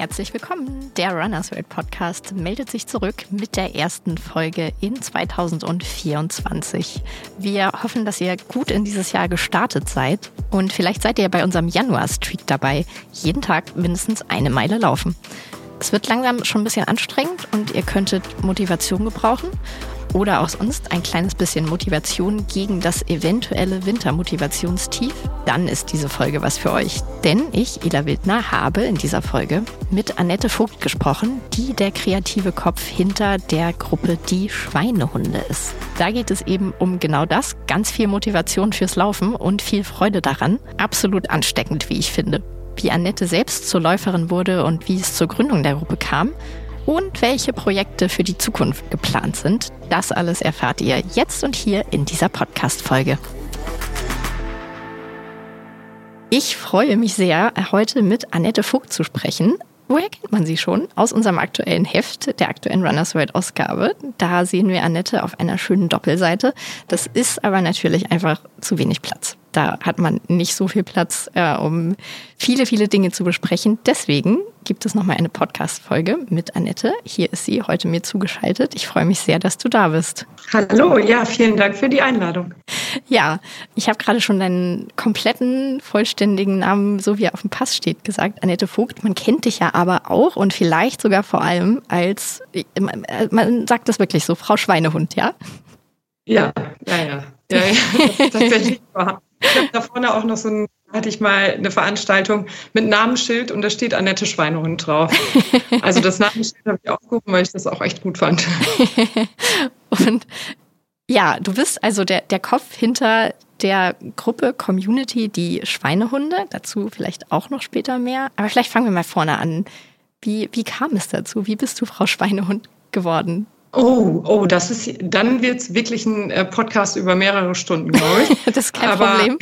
Herzlich willkommen. Der Runners World Podcast meldet sich zurück mit der ersten Folge in 2024. Wir hoffen, dass ihr gut in dieses Jahr gestartet seid und vielleicht seid ihr bei unserem Januar-Streak dabei. Jeden Tag mindestens eine Meile laufen. Es wird langsam schon ein bisschen anstrengend und ihr könntet Motivation gebrauchen oder auch sonst ein kleines bisschen Motivation gegen das eventuelle Wintermotivationstief, dann ist diese Folge was für euch. Denn ich, Ela Wildner, habe in dieser Folge mit Annette Vogt gesprochen, die der kreative Kopf hinter der Gruppe Die Schweinehunde ist. Da geht es eben um genau das, ganz viel Motivation fürs Laufen und viel Freude daran. Absolut ansteckend, wie ich finde. Wie Annette selbst zur Läuferin wurde und wie es zur Gründung der Gruppe kam und welche Projekte für die Zukunft geplant sind. Das alles erfahrt ihr jetzt und hier in dieser Podcast-Folge. Ich freue mich sehr, heute mit Annette Vogt zu sprechen. Woher kennt man sie schon? Aus unserem aktuellen Heft, der aktuellen Runners World Ausgabe. Da sehen wir Annette auf einer schönen Doppelseite. Das ist aber natürlich einfach zu wenig Platz. Da hat man nicht so viel Platz, äh, um viele, viele Dinge zu besprechen. Deswegen gibt es nochmal eine Podcast-Folge mit Annette. Hier ist sie heute mir zugeschaltet. Ich freue mich sehr, dass du da bist. Hallo, ja, vielen Dank für die Einladung. Ja, ich habe gerade schon deinen kompletten, vollständigen Namen, so wie er auf dem Pass steht, gesagt. Annette Vogt. Man kennt dich ja aber auch und vielleicht sogar vor allem als, man sagt das wirklich so, Frau Schweinehund, ja? Ja, ja, ja. ja, ja tatsächlich wahr. Ich habe da vorne auch noch so ein, hatte ich mal eine Veranstaltung mit Namensschild und da steht Annette Schweinehund drauf. Also das Namensschild habe ich aufgehoben, weil ich das auch echt gut fand. und ja, du bist also der, der Kopf hinter der Gruppe Community Die Schweinehunde. Dazu vielleicht auch noch später mehr. Aber vielleicht fangen wir mal vorne an. Wie, wie kam es dazu? Wie bist du Frau Schweinehund geworden? Oh, oh, das ist, dann wird es wirklich ein äh, Podcast über mehrere Stunden, glaube ich. das ist kein Aber, Problem.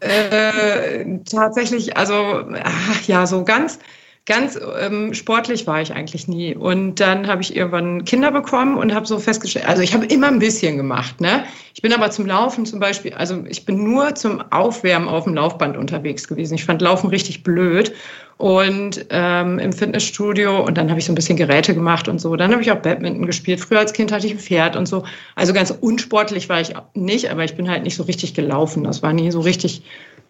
Äh, tatsächlich, also, ach, ja, so ganz, ganz ähm, sportlich war ich eigentlich nie. Und dann habe ich irgendwann Kinder bekommen und habe so festgestellt, also ich habe immer ein bisschen gemacht. Ne? Ich bin aber zum Laufen zum Beispiel, also ich bin nur zum Aufwärmen auf dem Laufband unterwegs gewesen. Ich fand Laufen richtig blöd und ähm, im Fitnessstudio und dann habe ich so ein bisschen Geräte gemacht und so. Dann habe ich auch Badminton gespielt. Früher als Kind hatte ich ein Pferd und so. Also ganz unsportlich war ich nicht, aber ich bin halt nicht so richtig gelaufen. Das war nie so richtig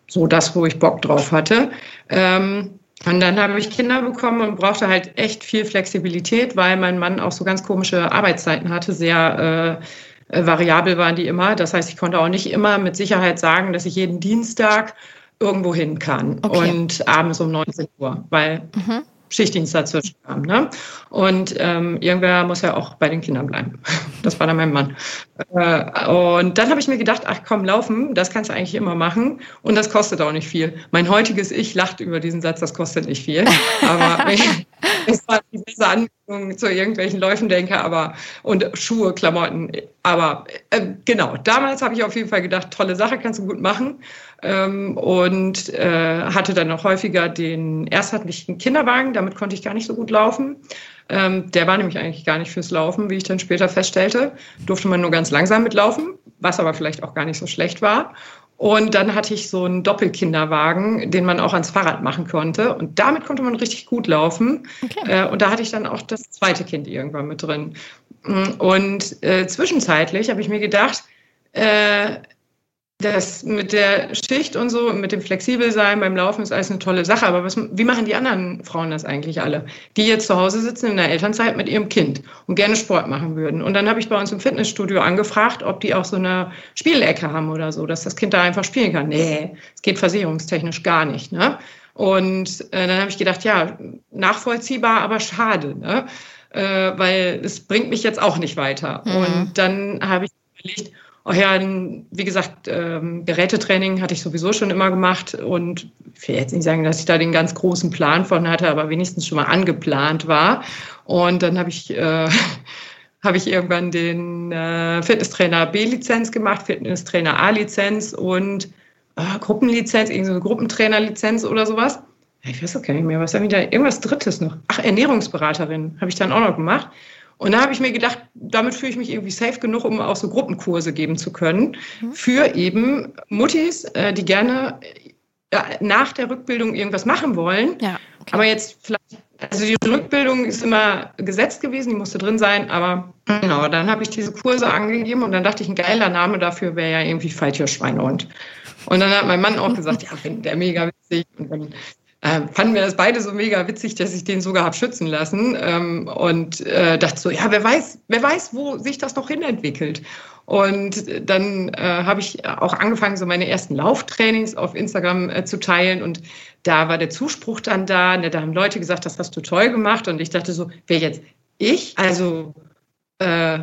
so das, wo ich Bock drauf hatte. Ähm, und dann habe ich Kinder bekommen und brauchte halt echt viel Flexibilität, weil mein Mann auch so ganz komische Arbeitszeiten hatte, sehr äh, variabel waren die immer. Das heißt, ich konnte auch nicht immer mit Sicherheit sagen, dass ich jeden Dienstag irgendwo hin kann okay. und abends um 19 Uhr, weil mhm. Schichtdienst dazwischen kam. Ne? Und ähm, irgendwer muss ja auch bei den Kindern bleiben. Das war dann mein Mann. Äh, und dann habe ich mir gedacht, ach komm, laufen, das kannst du eigentlich immer machen und das kostet auch nicht viel. Mein heutiges Ich lacht über diesen Satz, das kostet nicht viel. Aber es war die beste Anbindung zu irgendwelchen Läufen denke, aber und Schuhe, Klamotten. Aber äh, genau, damals habe ich auf jeden Fall gedacht, tolle Sache, kannst du gut machen ähm, und äh, hatte dann noch häufiger den, erst Kinderwagen, damit konnte ich gar nicht so gut laufen. Ähm, der war nämlich eigentlich gar nicht fürs Laufen, wie ich dann später feststellte. Durfte man nur ganz langsam mitlaufen, was aber vielleicht auch gar nicht so schlecht war. Und dann hatte ich so einen Doppelkinderwagen, den man auch ans Fahrrad machen konnte. Und damit konnte man richtig gut laufen. Okay. Äh, und da hatte ich dann auch das zweite Kind irgendwann mit drin. Und äh, zwischenzeitlich habe ich mir gedacht, äh, das mit der Schicht und so, mit dem Flexibelsein beim Laufen ist alles eine tolle Sache. Aber was, wie machen die anderen Frauen das eigentlich alle? Die jetzt zu Hause sitzen in der Elternzeit mit ihrem Kind und gerne Sport machen würden. Und dann habe ich bei uns im Fitnessstudio angefragt, ob die auch so eine Spielecke haben oder so, dass das Kind da einfach spielen kann. Nee, es geht versicherungstechnisch gar nicht. Ne? Und äh, dann habe ich gedacht, ja, nachvollziehbar, aber schade, ne? Äh, weil es bringt mich jetzt auch nicht weiter. Mhm. Und dann habe ich überlegt, ja, wie gesagt, ähm, Gerätetraining hatte ich sowieso schon immer gemacht und ich will jetzt nicht sagen, dass ich da den ganz großen Plan von hatte, aber wenigstens schon mal angeplant war. Und dann habe ich, äh, habe ich irgendwann den äh, Fitnesstrainer B-Lizenz gemacht, Fitnesstrainer A-Lizenz und äh, Gruppenlizenz, irgendeine Gruppentrainerlizenz oder sowas. Ich weiß das gar nicht mehr, was da wieder, irgendwas Drittes noch. Ach, Ernährungsberaterin habe ich dann auch noch gemacht. Und da habe ich mir gedacht, damit fühle ich mich irgendwie safe genug, um auch so Gruppenkurse geben zu können mhm. für eben Muttis, äh, die gerne nach der Rückbildung irgendwas machen wollen, ja, okay. aber jetzt vielleicht also die Rückbildung ist immer gesetzt gewesen, die musste drin sein, aber genau, dann habe ich diese Kurse angegeben und dann dachte ich, ein geiler Name dafür wäre ja irgendwie Falltierschweinehund. Und dann hat mein Mann auch gesagt, ja, der mega witzig. Und dann äh, fanden wir das beide so mega witzig, dass ich den sogar habe schützen lassen ähm, und äh, dachte so, ja, wer weiß, wer weiß, wo sich das noch hinentwickelt. Und dann äh, habe ich auch angefangen, so meine ersten Lauftrainings auf Instagram äh, zu teilen. Und da war der Zuspruch dann da. Ne, da haben Leute gesagt, das hast du toll gemacht. Und ich dachte so, wer jetzt ich? Also äh,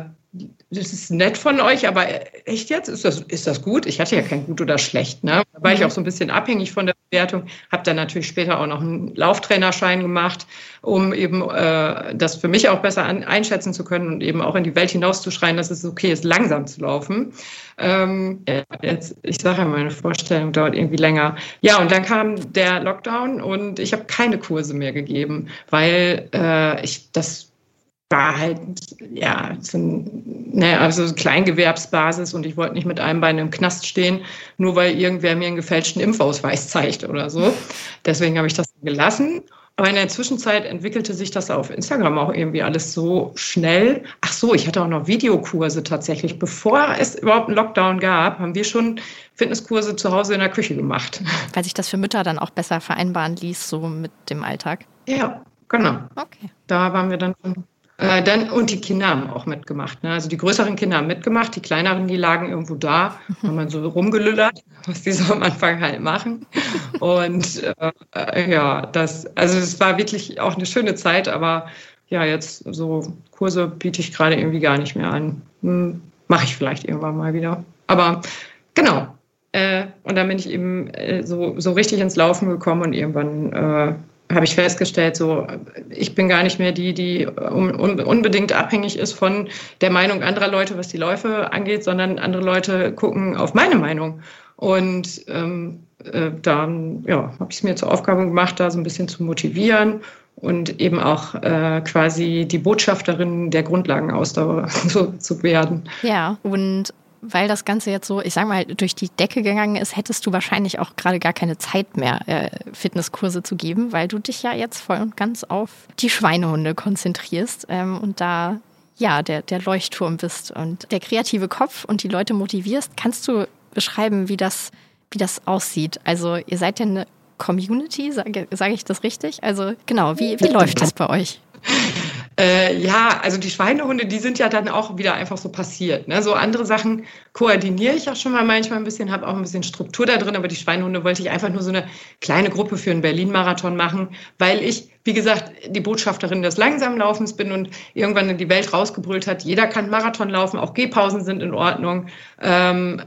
das ist nett von euch, aber echt jetzt? Ist das, ist das gut? Ich hatte ja kein gut oder schlecht. Ne? Da war ich mhm. auch so ein bisschen abhängig von der Bewertung. Habe dann natürlich später auch noch einen Lauftrainerschein gemacht, um eben äh, das für mich auch besser an, einschätzen zu können und eben auch in die Welt hinauszuschreien, dass es okay ist, langsam zu laufen. Ähm, jetzt, ich sage ja, meine Vorstellung dauert irgendwie länger. Ja, und dann kam der Lockdown und ich habe keine Kurse mehr gegeben, weil äh, ich das war halt, ja, so ne, also Kleingewerbsbasis und ich wollte nicht mit einem Bein im Knast stehen, nur weil irgendwer mir einen gefälschten Impfausweis zeigt oder so. Deswegen habe ich das gelassen. Aber in der Zwischenzeit entwickelte sich das auf Instagram auch irgendwie alles so schnell. Ach so, ich hatte auch noch Videokurse tatsächlich. Bevor es überhaupt einen Lockdown gab, haben wir schon Fitnesskurse zu Hause in der Küche gemacht. Weil sich das für Mütter dann auch besser vereinbaren ließ, so mit dem Alltag. Ja, genau. Okay. Da waren wir dann äh, dann, und die Kinder haben auch mitgemacht. Ne? Also die größeren Kinder haben mitgemacht, die kleineren, die lagen irgendwo da, haben man so rumgelüllert, was die so am Anfang halt machen. Und äh, ja, das, also es war wirklich auch eine schöne Zeit, aber ja, jetzt so Kurse biete ich gerade irgendwie gar nicht mehr an. Hm, Mache ich vielleicht irgendwann mal wieder. Aber genau. Äh, und dann bin ich eben äh, so, so richtig ins Laufen gekommen und irgendwann äh, habe ich festgestellt, so ich bin gar nicht mehr die, die unbedingt abhängig ist von der Meinung anderer Leute, was die Läufe angeht, sondern andere Leute gucken auf meine Meinung. Und ähm, äh, dann ja, habe ich es mir zur Aufgabe gemacht, da so ein bisschen zu motivieren und eben auch äh, quasi die Botschafterin der Grundlagenausdauer so, zu werden. Ja, und weil das Ganze jetzt so, ich sag mal, durch die Decke gegangen ist, hättest du wahrscheinlich auch gerade gar keine Zeit mehr, äh, Fitnesskurse zu geben, weil du dich ja jetzt voll und ganz auf die Schweinehunde konzentrierst ähm, und da ja der, der Leuchtturm bist und der kreative Kopf und die Leute motivierst. Kannst du beschreiben, wie das, wie das aussieht? Also ihr seid ja eine Community, sage sag ich das richtig? Also genau, wie, wie läuft das bei euch? Äh, ja, also die Schweinehunde, die sind ja dann auch wieder einfach so passiert. Ne? So andere Sachen koordiniere ich auch schon mal manchmal ein bisschen, habe auch ein bisschen Struktur da drin, aber die Schweinehunde wollte ich einfach nur so eine kleine Gruppe für einen Berlin-Marathon machen, weil ich, wie gesagt, die Botschafterin des Langsamlaufens bin und irgendwann in die Welt rausgebrüllt hat, jeder kann Marathon laufen, auch Gehpausen sind in Ordnung. Ähm,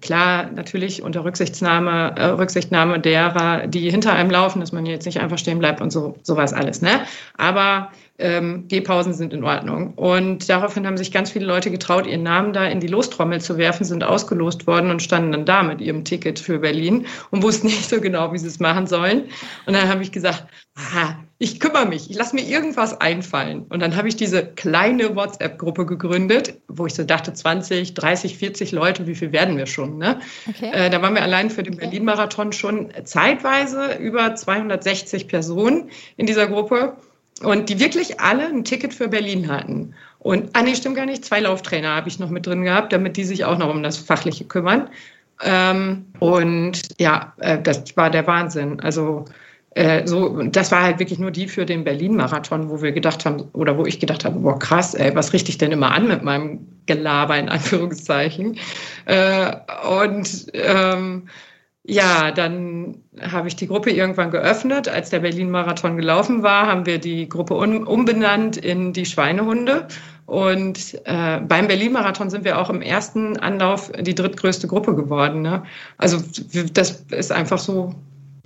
klar, natürlich unter Rücksichtnahme, äh, Rücksichtnahme derer, die hinter einem laufen, dass man jetzt nicht einfach stehen bleibt und so sowas alles. Ne? Aber ähm, Gehpausen sind in Ordnung. Und daraufhin haben sich ganz viele Leute getraut, ihren Namen da in die Lostrommel zu werfen, sind ausgelost worden und standen dann da mit ihrem Ticket für Berlin und wussten nicht so genau, wie sie es machen sollen. Und dann habe ich gesagt, aha, ich kümmere mich, ich lasse mir irgendwas einfallen. Und dann habe ich diese kleine WhatsApp-Gruppe gegründet, wo ich so dachte, 20, 30, 40 Leute, wie viel werden wir schon? Ne? Okay. Äh, da waren wir allein für den Berlin-Marathon schon zeitweise über 260 Personen in dieser Gruppe. Und die wirklich alle ein Ticket für Berlin hatten. Und, ah nee, stimmt gar nicht, zwei Lauftrainer habe ich noch mit drin gehabt, damit die sich auch noch um das Fachliche kümmern. Ähm, und ja, äh, das war der Wahnsinn. Also äh, so, das war halt wirklich nur die für den Berlin-Marathon, wo wir gedacht haben, oder wo ich gedacht habe, boah, krass, ey, was richte ich denn immer an mit meinem Gelaber in Anführungszeichen. Äh, und ähm, ja, dann habe ich die Gruppe irgendwann geöffnet. Als der Berlin-Marathon gelaufen war, haben wir die Gruppe um, umbenannt in die Schweinehunde. Und äh, beim Berlin-Marathon sind wir auch im ersten Anlauf die drittgrößte Gruppe geworden. Ne? Also das ist einfach so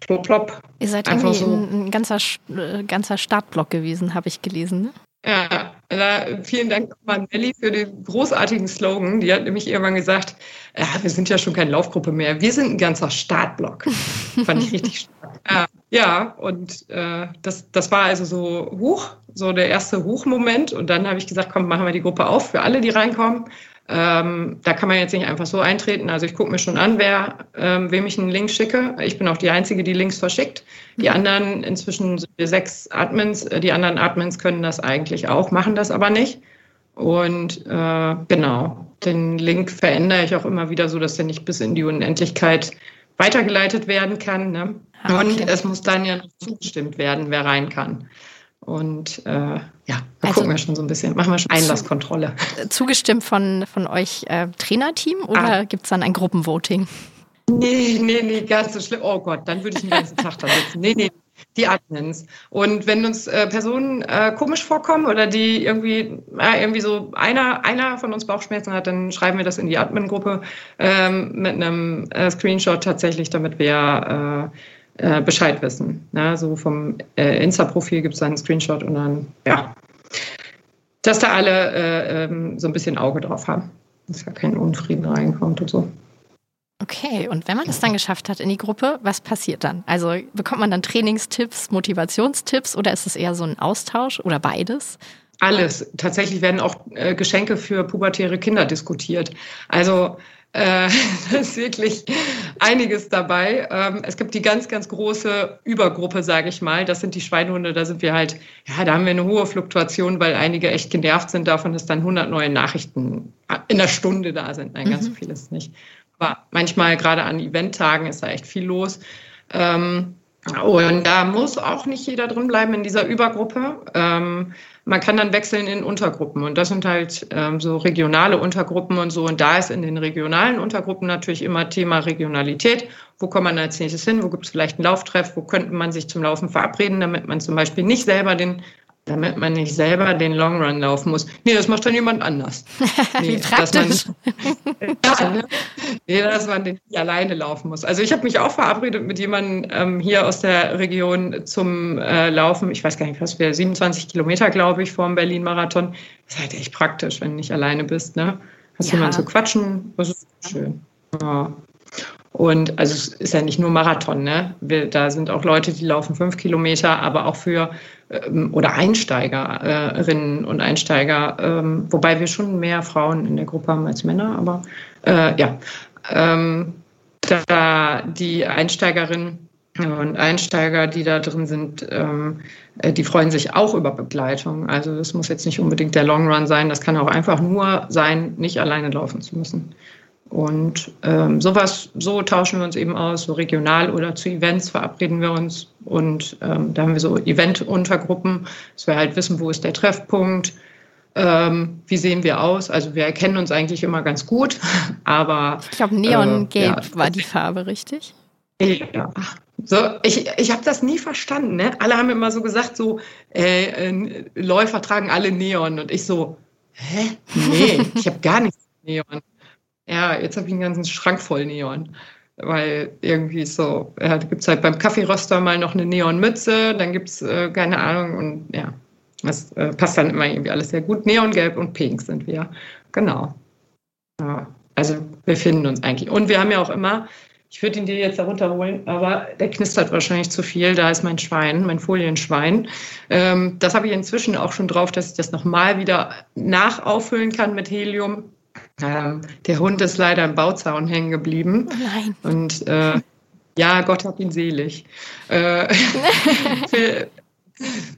plopp, plopp. Ihr seid einfach irgendwie so. ein, ein ganzer, äh, ganzer Startblock gewesen, habe ich gelesen. Ne? Ja, na, vielen Dank nochmal an Melli für den großartigen Slogan. Die hat nämlich irgendwann gesagt, ja, wir sind ja schon keine Laufgruppe mehr, wir sind ein ganzer Startblock. Fand ich richtig stark. Ja, ja und äh, das, das war also so hoch, so der erste Hochmoment. Und dann habe ich gesagt, komm, machen wir die Gruppe auf für alle, die reinkommen. Ähm, da kann man jetzt nicht einfach so eintreten. Also ich gucke mir schon an, wer, ähm, wem ich einen Link schicke. Ich bin auch die Einzige, die Links verschickt. Die mhm. anderen, inzwischen sind wir sechs Admins, äh, die anderen Admins können das eigentlich auch, machen das aber nicht. Und äh, genau, den Link verändere ich auch immer wieder so, dass der nicht bis in die Unendlichkeit weitergeleitet werden kann. Ne? Ah, okay. Und es muss dann ja noch zugestimmt werden, wer rein kann. Und äh, ja, da also, gucken wir schon so ein bisschen, machen wir schon Einlasskontrolle. Zugestimmt von, von euch äh, Trainerteam oder ah. gibt es dann ein Gruppenvoting? Nee, nee, nee, ganz so schlimm. Oh Gott, dann würde ich den ganzen Tag da sitzen. Nee, nee, die Admins. Und wenn uns äh, Personen äh, komisch vorkommen oder die irgendwie, äh, irgendwie so einer, einer von uns Bauchschmerzen hat, dann schreiben wir das in die Admin-Gruppe ähm, mit einem äh, Screenshot tatsächlich, damit wir äh, äh, Bescheid wissen. Na, so vom Insta-Profil gibt es einen Screenshot und dann, ja, dass da alle ähm, so ein bisschen Auge drauf haben, dass da kein Unfrieden reinkommt und so. Okay, und wenn man es dann geschafft hat in die Gruppe, was passiert dann? Also bekommt man dann Trainingstipps, Motivationstipps oder ist es eher so ein Austausch oder beides? Alles. Tatsächlich werden auch äh, Geschenke für pubertäre Kinder diskutiert. Also äh, da ist wirklich einiges dabei. Ähm, es gibt die ganz, ganz große Übergruppe, sage ich mal. Das sind die Schweinhunde. Da sind wir halt, ja, da haben wir eine hohe Fluktuation, weil einige echt genervt sind davon, dass dann 100 neue Nachrichten in der Stunde da sind. Nein, ganz mhm. so viel ist nicht. Aber manchmal gerade an Eventtagen ist da echt viel los. Ähm, und da muss auch nicht jeder drin bleiben in dieser Übergruppe. Ähm, man kann dann wechseln in Untergruppen und das sind halt ähm, so regionale Untergruppen und so. Und da ist in den regionalen Untergruppen natürlich immer Thema Regionalität. Wo kommt man als nächstes hin? Wo gibt es vielleicht einen Lauftreff? Wo könnte man sich zum Laufen verabreden, damit man zum Beispiel nicht selber den damit man nicht selber den Long Run laufen muss. Nee, das macht dann jemand anders. Nee, Wie praktisch. Dass man, ja, ne? nee, dass man den nicht alleine laufen muss. Also ich habe mich auch verabredet mit jemandem ähm, hier aus der Region zum äh, Laufen. Ich weiß gar nicht, was wir 27 Kilometer, glaube ich, vor dem Berlin-Marathon. Das ist halt echt praktisch, wenn du nicht alleine bist. Ne? Hast ja. jemanden zu quatschen, das ist schön. Ja. Und also es ist ja nicht nur Marathon, ne? Wir, da sind auch Leute, die laufen fünf Kilometer, aber auch für oder Einsteigerinnen und Einsteiger, ähm, wobei wir schon mehr Frauen in der Gruppe haben als Männer, aber äh, ja, ähm, da die Einsteigerinnen und Einsteiger, die da drin sind, ähm, äh, die freuen sich auch über Begleitung. Also es muss jetzt nicht unbedingt der Long Run sein, das kann auch einfach nur sein, nicht alleine laufen zu müssen. Und ähm, sowas, so tauschen wir uns eben aus, so regional oder zu Events verabreden wir uns. Und ähm, da haben wir so Event-Untergruppen, dass wir halt wissen, wo ist der Treffpunkt, ähm, wie sehen wir aus. Also wir erkennen uns eigentlich immer ganz gut, aber. Ich glaube, Neongelb äh, ja. war die Farbe, richtig? Ja. So, ich, ich habe das nie verstanden. Ne? Alle haben immer so gesagt, so äh, äh, Läufer tragen alle Neon. Und ich so, hä? Nee, ich habe gar nichts Neon. Ja, jetzt habe ich einen ganzen Schrank voll Neon. Weil irgendwie so, ja, da gibt es halt beim Kaffeeröster mal noch eine Neonmütze, dann gibt es, äh, keine Ahnung, und ja, das äh, passt dann immer irgendwie alles sehr gut. Neongelb und Pink sind wir. Genau. Ja, also wir finden uns eigentlich. Und wir haben ja auch immer, ich würde ihn dir jetzt herunterholen, aber der knistert wahrscheinlich zu viel. Da ist mein Schwein, mein Folienschwein. Ähm, das habe ich inzwischen auch schon drauf, dass ich das nochmal wieder nachauffüllen kann mit Helium. Ähm, der Hund ist leider im Bauzaun hängen geblieben. Oh nein. Und äh, ja, Gott hat ihn selig. Äh,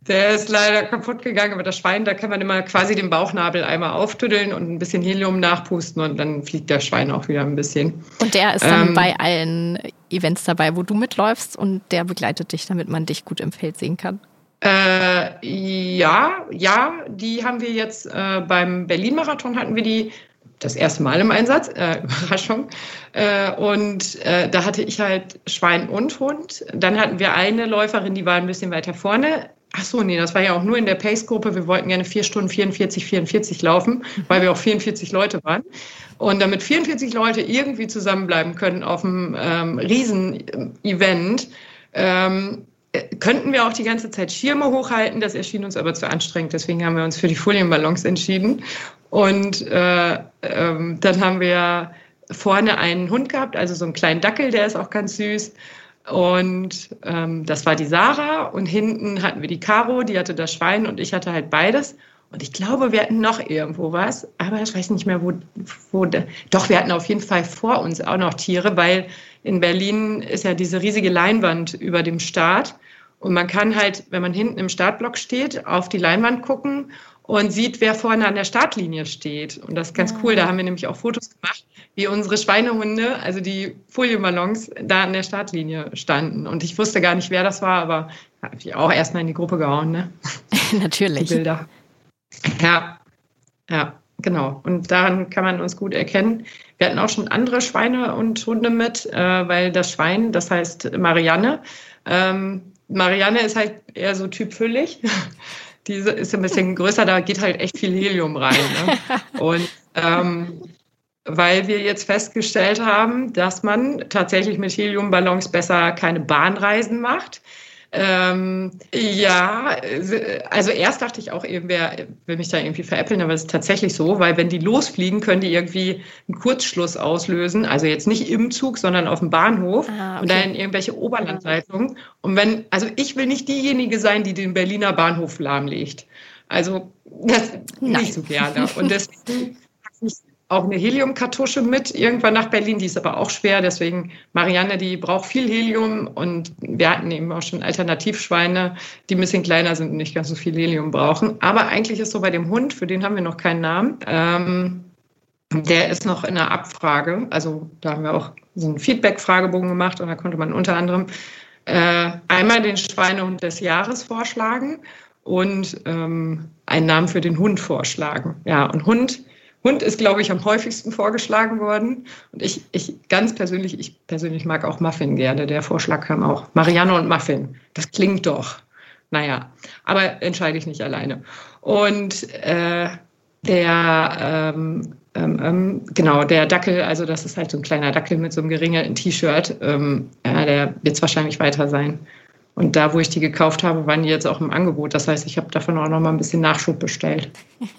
der ist leider kaputt gegangen, aber das Schwein, da kann man immer quasi den Bauchnabel einmal auftüddeln und ein bisschen Helium nachpusten und dann fliegt der Schwein auch wieder ein bisschen. Und der ist dann ähm, bei allen Events dabei, wo du mitläufst und der begleitet dich, damit man dich gut im Feld sehen kann. Äh, ja, ja, die haben wir jetzt äh, beim Berlin-Marathon hatten wir die das erste Mal im Einsatz, äh, Überraschung. Äh, und äh, da hatte ich halt Schwein und Hund. Dann hatten wir eine Läuferin, die war ein bisschen weiter vorne. Ach so, nee, das war ja auch nur in der Pace-Gruppe. Wir wollten gerne vier Stunden 44, 44 laufen, weil wir auch 44 Leute waren. Und damit 44 Leute irgendwie zusammenbleiben können auf einem ähm, Riesen-Event, ähm, könnten wir auch die ganze Zeit Schirme hochhalten. Das erschien uns aber zu anstrengend. Deswegen haben wir uns für die Folienballons entschieden. Und äh, ähm, dann haben wir vorne einen Hund gehabt, also so einen kleinen Dackel, der ist auch ganz süß. Und ähm, das war die Sarah. Und hinten hatten wir die Caro, die hatte das Schwein und ich hatte halt beides. Und ich glaube, wir hatten noch irgendwo was, aber ich weiß nicht mehr, wo, wo. Doch, wir hatten auf jeden Fall vor uns auch noch Tiere, weil in Berlin ist ja diese riesige Leinwand über dem Start. Und man kann halt, wenn man hinten im Startblock steht, auf die Leinwand gucken und sieht, wer vorne an der Startlinie steht. Und das ist ganz cool. Da haben wir nämlich auch Fotos gemacht, wie unsere Schweinehunde, also die Folienballons, da an der Startlinie standen. Und ich wusste gar nicht, wer das war, aber habe ich auch erstmal in die Gruppe gehauen, ne? Natürlich. Die Bilder. Ja, ja, genau. Und daran kann man uns gut erkennen. Wir hatten auch schon andere Schweine und Hunde mit, äh, weil das Schwein, das heißt Marianne, ähm, Marianne ist halt eher so typfüllig. Die ist ein bisschen größer, da geht halt echt viel Helium rein. Ne? Und ähm, weil wir jetzt festgestellt haben, dass man tatsächlich mit Heliumballons besser keine Bahnreisen macht, ähm, ja, also erst dachte ich auch, wer will mich da irgendwie veräppeln, aber es ist tatsächlich so, weil wenn die losfliegen, können die irgendwie einen Kurzschluss auslösen, also jetzt nicht im Zug, sondern auf dem Bahnhof ah, okay. und dann irgendwelche Oberlandleitungen. Und wenn, also ich will nicht diejenige sein, die den Berliner Bahnhof lahmlegt. Also das Nein. nicht so gerne. Und deswegen auch eine Heliumkartusche mit, irgendwann nach Berlin. Die ist aber auch schwer. Deswegen, Marianne, die braucht viel Helium. Und wir hatten eben auch schon Alternativschweine, die ein bisschen kleiner sind und nicht ganz so viel Helium brauchen. Aber eigentlich ist so bei dem Hund, für den haben wir noch keinen Namen. Ähm, der ist noch in der Abfrage. Also da haben wir auch so einen Feedback-Fragebogen gemacht und da konnte man unter anderem äh, einmal den Schweinehund des Jahres vorschlagen und ähm, einen Namen für den Hund vorschlagen. Ja, und Hund Hund ist, glaube ich, am häufigsten vorgeschlagen worden. Und ich, ich ganz persönlich, ich persönlich mag auch Muffin gerne. Der Vorschlag kam auch. Marianne und Muffin. Das klingt doch. Naja, aber entscheide ich nicht alleine. Und äh, der, ähm, ähm, ähm, genau, der Dackel, also das ist halt so ein kleiner Dackel mit so einem geringen T-Shirt, ähm, ja, der wird es wahrscheinlich weiter sein. Und da, wo ich die gekauft habe, waren die jetzt auch im Angebot. Das heißt, ich habe davon auch noch mal ein bisschen Nachschub bestellt.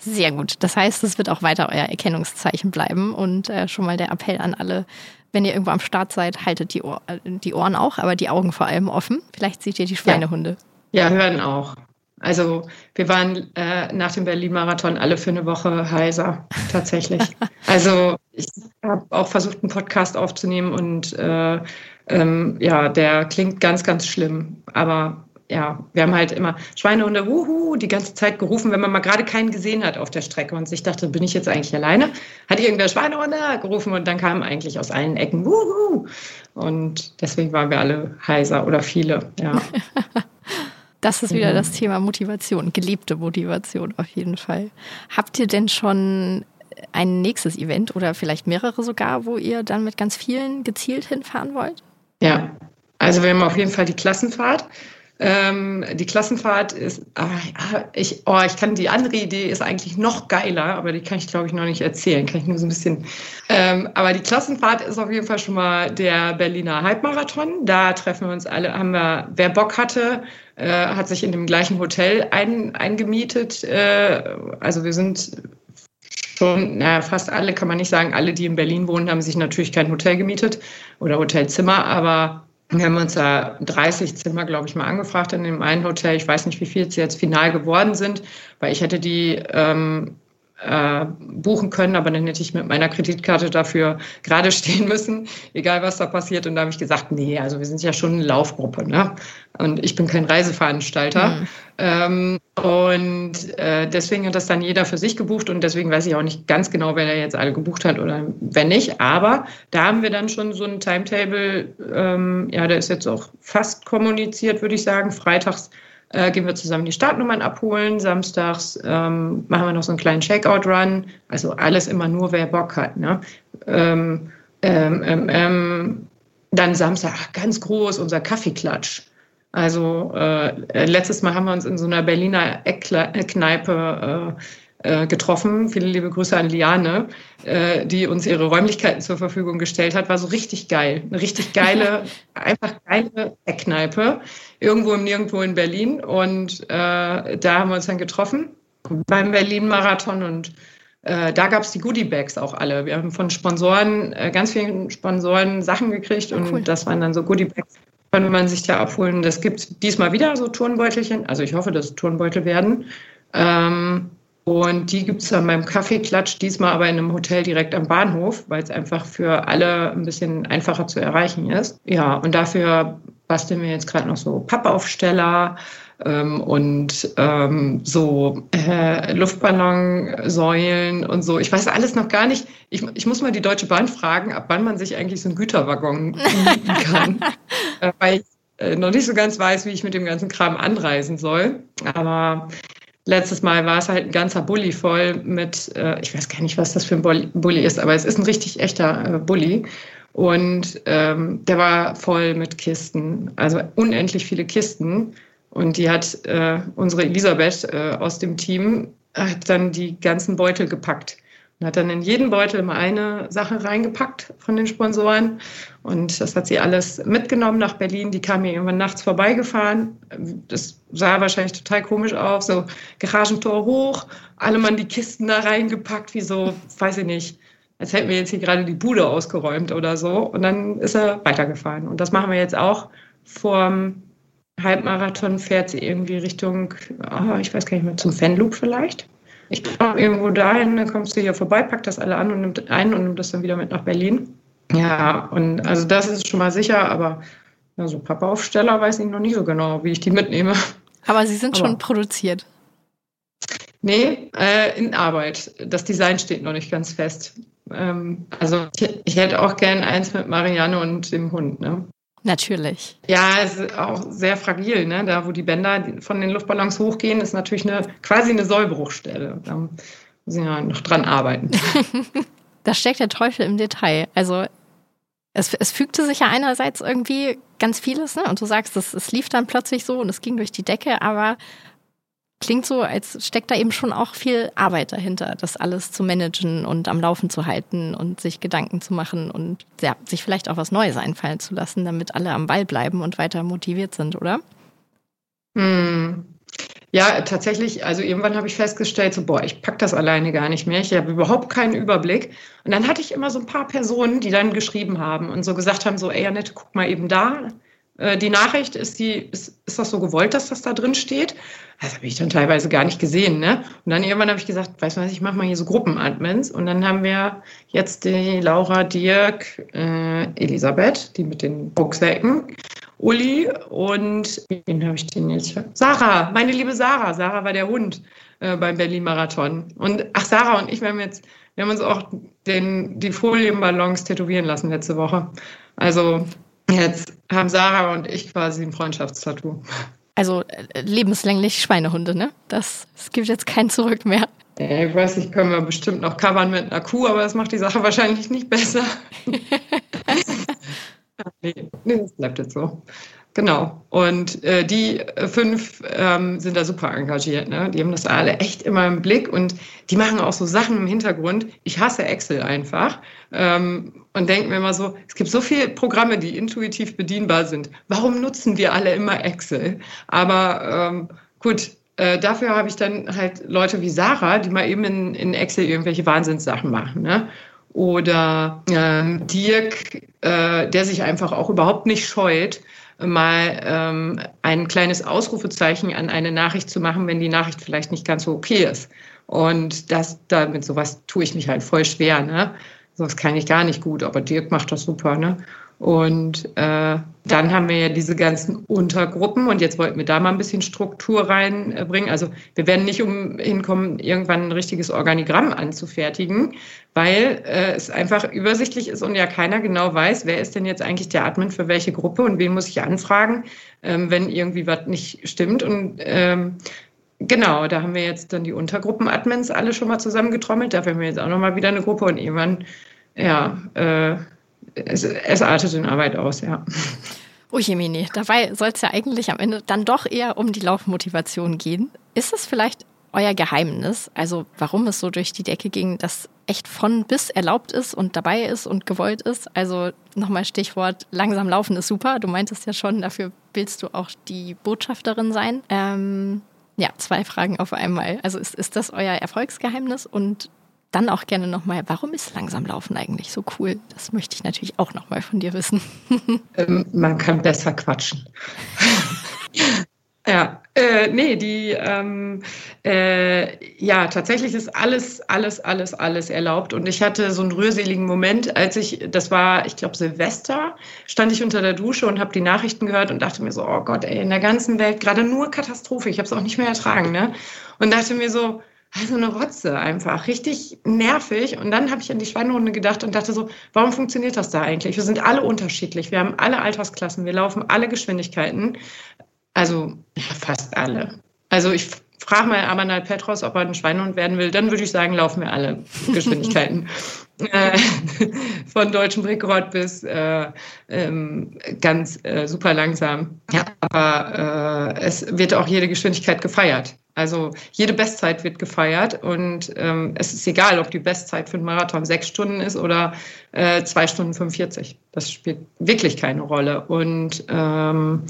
Sehr gut. Das heißt, es wird auch weiter euer Erkennungszeichen bleiben. Und äh, schon mal der Appell an alle, wenn ihr irgendwo am Start seid, haltet die, Ohr, äh, die Ohren auch, aber die Augen vor allem offen. Vielleicht seht ihr die Schweinehunde. Ja, ja hören auch. Also wir waren äh, nach dem Berlin-Marathon alle für eine Woche heiser, tatsächlich. also ich habe auch versucht, einen Podcast aufzunehmen und äh, ähm, ja, der klingt ganz, ganz schlimm. Aber ja, wir haben halt immer Schweinehunde, wuhu, die ganze Zeit gerufen, wenn man mal gerade keinen gesehen hat auf der Strecke und sich dachte, bin ich jetzt eigentlich alleine? Hat irgendwer Schweinehunde gerufen und dann kamen eigentlich aus allen Ecken, wuhu. Und deswegen waren wir alle heiser oder viele, ja. Das ist wieder das Thema Motivation, gelebte Motivation auf jeden Fall. Habt ihr denn schon ein nächstes Event oder vielleicht mehrere sogar, wo ihr dann mit ganz vielen gezielt hinfahren wollt? Ja, also wir haben auf jeden Fall die Klassenfahrt. Ähm, die Klassenfahrt ist, ah, ich, oh, ich kann, die andere Idee ist eigentlich noch geiler, aber die kann ich glaube ich noch nicht erzählen, kann ich nur so ein bisschen. Ähm, aber die Klassenfahrt ist auf jeden Fall schon mal der Berliner Halbmarathon. Da treffen wir uns alle, haben wir, wer Bock hatte, äh, hat sich in dem gleichen Hotel ein, eingemietet. Äh, also wir sind schon, naja, fast alle, kann man nicht sagen, alle, die in Berlin wohnen, haben sich natürlich kein Hotel gemietet oder Hotelzimmer, aber wir haben uns da 30 Zimmer, glaube ich, mal angefragt in dem einen Hotel. Ich weiß nicht, wie viel es jetzt final geworden sind, weil ich hätte die ähm, äh, buchen können, aber dann hätte ich mit meiner Kreditkarte dafür gerade stehen müssen, egal was da passiert. Und da habe ich gesagt, nee, also wir sind ja schon eine Laufgruppe, ne? Und ich bin kein Reiseveranstalter. Mhm. Ähm, und äh, deswegen hat das dann jeder für sich gebucht und deswegen weiß ich auch nicht ganz genau, wer da jetzt alle gebucht hat oder wer nicht. Aber da haben wir dann schon so ein Timetable, ähm, ja, der ist jetzt auch fast kommuniziert, würde ich sagen. Freitags äh, gehen wir zusammen die Startnummern abholen. Samstags ähm, machen wir noch so einen kleinen Checkout-Run. Also alles immer nur, wer Bock hat. Ne? Ähm, ähm, ähm, ähm dann Samstag ganz groß unser Kaffeeklatsch. Also äh, letztes Mal haben wir uns in so einer Berliner Eckkneipe äh, äh, getroffen. Viele liebe Grüße an Liane, äh, die uns ihre Räumlichkeiten zur Verfügung gestellt hat. War so richtig geil. Eine richtig geile, einfach geile Eckkneipe. Irgendwo im Nirgendwo in Berlin. Und äh, da haben wir uns dann getroffen beim Berlin-Marathon und äh, da gab es die Goodie-Bags auch alle. Wir haben von Sponsoren, äh, ganz vielen Sponsoren Sachen gekriegt und cool. das waren dann so Goodie-Bags konnte man sich da abholen. Das gibt diesmal wieder so Turnbeutelchen. Also ich hoffe, dass es Turnbeutel werden. Ähm, und die gibt es dann beim Kaffeeklatsch, diesmal aber in einem Hotel direkt am Bahnhof, weil es einfach für alle ein bisschen einfacher zu erreichen ist. Ja, und dafür basteln wir jetzt gerade noch so Pappaufsteller ähm, und ähm, so äh, Luftballonsäulen und so. Ich weiß alles noch gar nicht. Ich, ich muss mal die Deutsche Bahn fragen, ab wann man sich eigentlich so einen Güterwaggon mieten kann. äh, weil ich äh, noch nicht so ganz weiß, wie ich mit dem ganzen Kram anreisen soll. Aber Letztes Mal war es halt ein ganzer Bulli voll mit, äh, ich weiß gar nicht, was das für ein Bulli ist, aber es ist ein richtig echter äh, Bulli. Und ähm, der war voll mit Kisten, also unendlich viele Kisten. Und die hat äh, unsere Elisabeth äh, aus dem Team, hat dann die ganzen Beutel gepackt und hat dann in jeden Beutel immer eine Sache reingepackt von den Sponsoren. Und das hat sie alles mitgenommen nach Berlin. Die kam mir irgendwann nachts vorbeigefahren. Das sah wahrscheinlich total komisch aus. So Garagentor hoch, alle Mann die Kisten da reingepackt, wie so, weiß ich nicht, als hätten wir jetzt hier gerade die Bude ausgeräumt oder so. Und dann ist er weitergefahren. Und das machen wir jetzt auch. Vorm Halbmarathon fährt sie irgendwie Richtung, oh, ich weiß gar nicht mehr, zum Fanloop vielleicht. Ich komme irgendwo dahin, dann kommst du hier vorbei, packt das alle an und nimmt ein und nimmt das dann wieder mit nach Berlin. Ja, und also das ist schon mal sicher, aber ja, so Papa-Aufsteller weiß ich noch nicht so genau, wie ich die mitnehme. Aber sie sind aber, schon produziert. Nee, äh, in Arbeit. Das Design steht noch nicht ganz fest. Ähm, also ich, ich, hätte auch gern eins mit Marianne und dem Hund. Ne? Natürlich. Ja, es ist auch sehr fragil. Ne? Da, wo die Bänder von den Luftballons hochgehen, ist natürlich eine, quasi eine Sollbruchstelle. Da müssen wir noch dran arbeiten. da steckt der Teufel im Detail. Also es, es fügte sich ja einerseits irgendwie ganz vieles, ne? Und du sagst, es, es lief dann plötzlich so und es ging durch die Decke, aber klingt so, als steckt da eben schon auch viel Arbeit dahinter, das alles zu managen und am Laufen zu halten und sich Gedanken zu machen und ja, sich vielleicht auch was Neues einfallen zu lassen, damit alle am Ball bleiben und weiter motiviert sind, oder? Hm. Ja, tatsächlich, also irgendwann habe ich festgestellt, so, boah, ich packe das alleine gar nicht mehr. Ich habe überhaupt keinen Überblick. Und dann hatte ich immer so ein paar Personen, die dann geschrieben haben und so gesagt haben, so, ey, Annette, guck mal eben da, äh, die Nachricht, ist, die, ist, ist das so gewollt, dass das da drin steht? Das habe ich dann teilweise gar nicht gesehen. Ne? Und dann irgendwann habe ich gesagt, weißt du was, ich mache mal hier so Gruppenadmins. Und dann haben wir jetzt die Laura, Dirk, äh, Elisabeth, die mit den Rucksäcken, Uli und wen habe ich denn jetzt? Sarah, meine liebe Sarah. Sarah war der Hund äh, beim Berlin-Marathon. Und ach, Sarah und ich, wir haben jetzt, wir haben uns auch den, die Folienballons tätowieren lassen letzte Woche. Also Jetzt haben Sarah und ich quasi ein Freundschaftstattoo. Also äh, lebenslänglich Schweinehunde, ne? Das, es gibt jetzt kein Zurück mehr. Ich weiß nicht, können wir bestimmt noch covern mit einer Kuh, aber das macht die Sache wahrscheinlich nicht besser. nee, nee, das bleibt jetzt so. Genau. Und äh, die fünf ähm, sind da super engagiert. Ne? Die haben das alle echt immer im Blick und die machen auch so Sachen im Hintergrund. Ich hasse Excel einfach ähm, und denke mir immer so, es gibt so viele Programme, die intuitiv bedienbar sind. Warum nutzen wir alle immer Excel? Aber ähm, gut, äh, dafür habe ich dann halt Leute wie Sarah, die mal eben in, in Excel irgendwelche Wahnsinnssachen machen. Ne? Oder ähm, Dirk, äh, der sich einfach auch überhaupt nicht scheut, mal ähm, ein kleines Ausrufezeichen an eine Nachricht zu machen, wenn die Nachricht vielleicht nicht ganz so okay ist. Und das, damit sowas tue ich mich halt voll schwer. Ne? Das kann ich gar nicht gut, aber Dirk macht das super. Ne? Und äh, dann haben wir ja diese ganzen Untergruppen und jetzt wollten wir da mal ein bisschen Struktur reinbringen. Also wir werden nicht um hinkommen, irgendwann ein richtiges Organigramm anzufertigen, weil äh, es einfach übersichtlich ist und ja keiner genau weiß, wer ist denn jetzt eigentlich der Admin für welche Gruppe und wen muss ich anfragen, ähm, wenn irgendwie was nicht stimmt. Und ähm, genau, da haben wir jetzt dann die Untergruppen-Admins alle schon mal zusammengetrommelt. Da werden wir jetzt auch nochmal wieder eine Gruppe und irgendwann, ja, äh, es, es artet in Arbeit aus, ja. Oh Jemini, dabei soll es ja eigentlich am Ende dann doch eher um die Laufmotivation gehen. Ist es vielleicht euer Geheimnis, also warum es so durch die Decke ging, dass echt von bis erlaubt ist und dabei ist und gewollt ist? Also nochmal Stichwort, langsam laufen ist super. Du meintest ja schon, dafür willst du auch die Botschafterin sein. Ähm, ja, zwei Fragen auf einmal. Also ist, ist das euer Erfolgsgeheimnis und dann auch gerne nochmal, warum ist langsam Laufen eigentlich so cool? Das möchte ich natürlich auch nochmal von dir wissen. Ähm, man kann besser quatschen. ja, äh, nee, die, ähm, äh, ja, tatsächlich ist alles, alles, alles, alles erlaubt. Und ich hatte so einen rührseligen Moment, als ich, das war, ich glaube, Silvester, stand ich unter der Dusche und habe die Nachrichten gehört und dachte mir so, oh Gott, ey, in der ganzen Welt gerade nur Katastrophe. Ich habe es auch nicht mehr ertragen, ne? Und dachte mir so, also eine Rotze einfach, richtig nervig. Und dann habe ich an die Schweinehunde gedacht und dachte so, warum funktioniert das da eigentlich? Wir sind alle unterschiedlich, wir haben alle Altersklassen, wir laufen alle Geschwindigkeiten. Also ja, fast alle. Also ich frage mal Amanal Petros, ob er ein Schweinehund werden will, dann würde ich sagen, laufen wir alle Geschwindigkeiten. äh, von deutschem Rekord bis äh, ähm, ganz äh, super langsam. Ja, aber äh, es wird auch jede Geschwindigkeit gefeiert. Also jede Bestzeit wird gefeiert und ähm, es ist egal, ob die Bestzeit für einen Marathon sechs Stunden ist oder äh, zwei Stunden 45. Das spielt wirklich keine Rolle. Und ähm,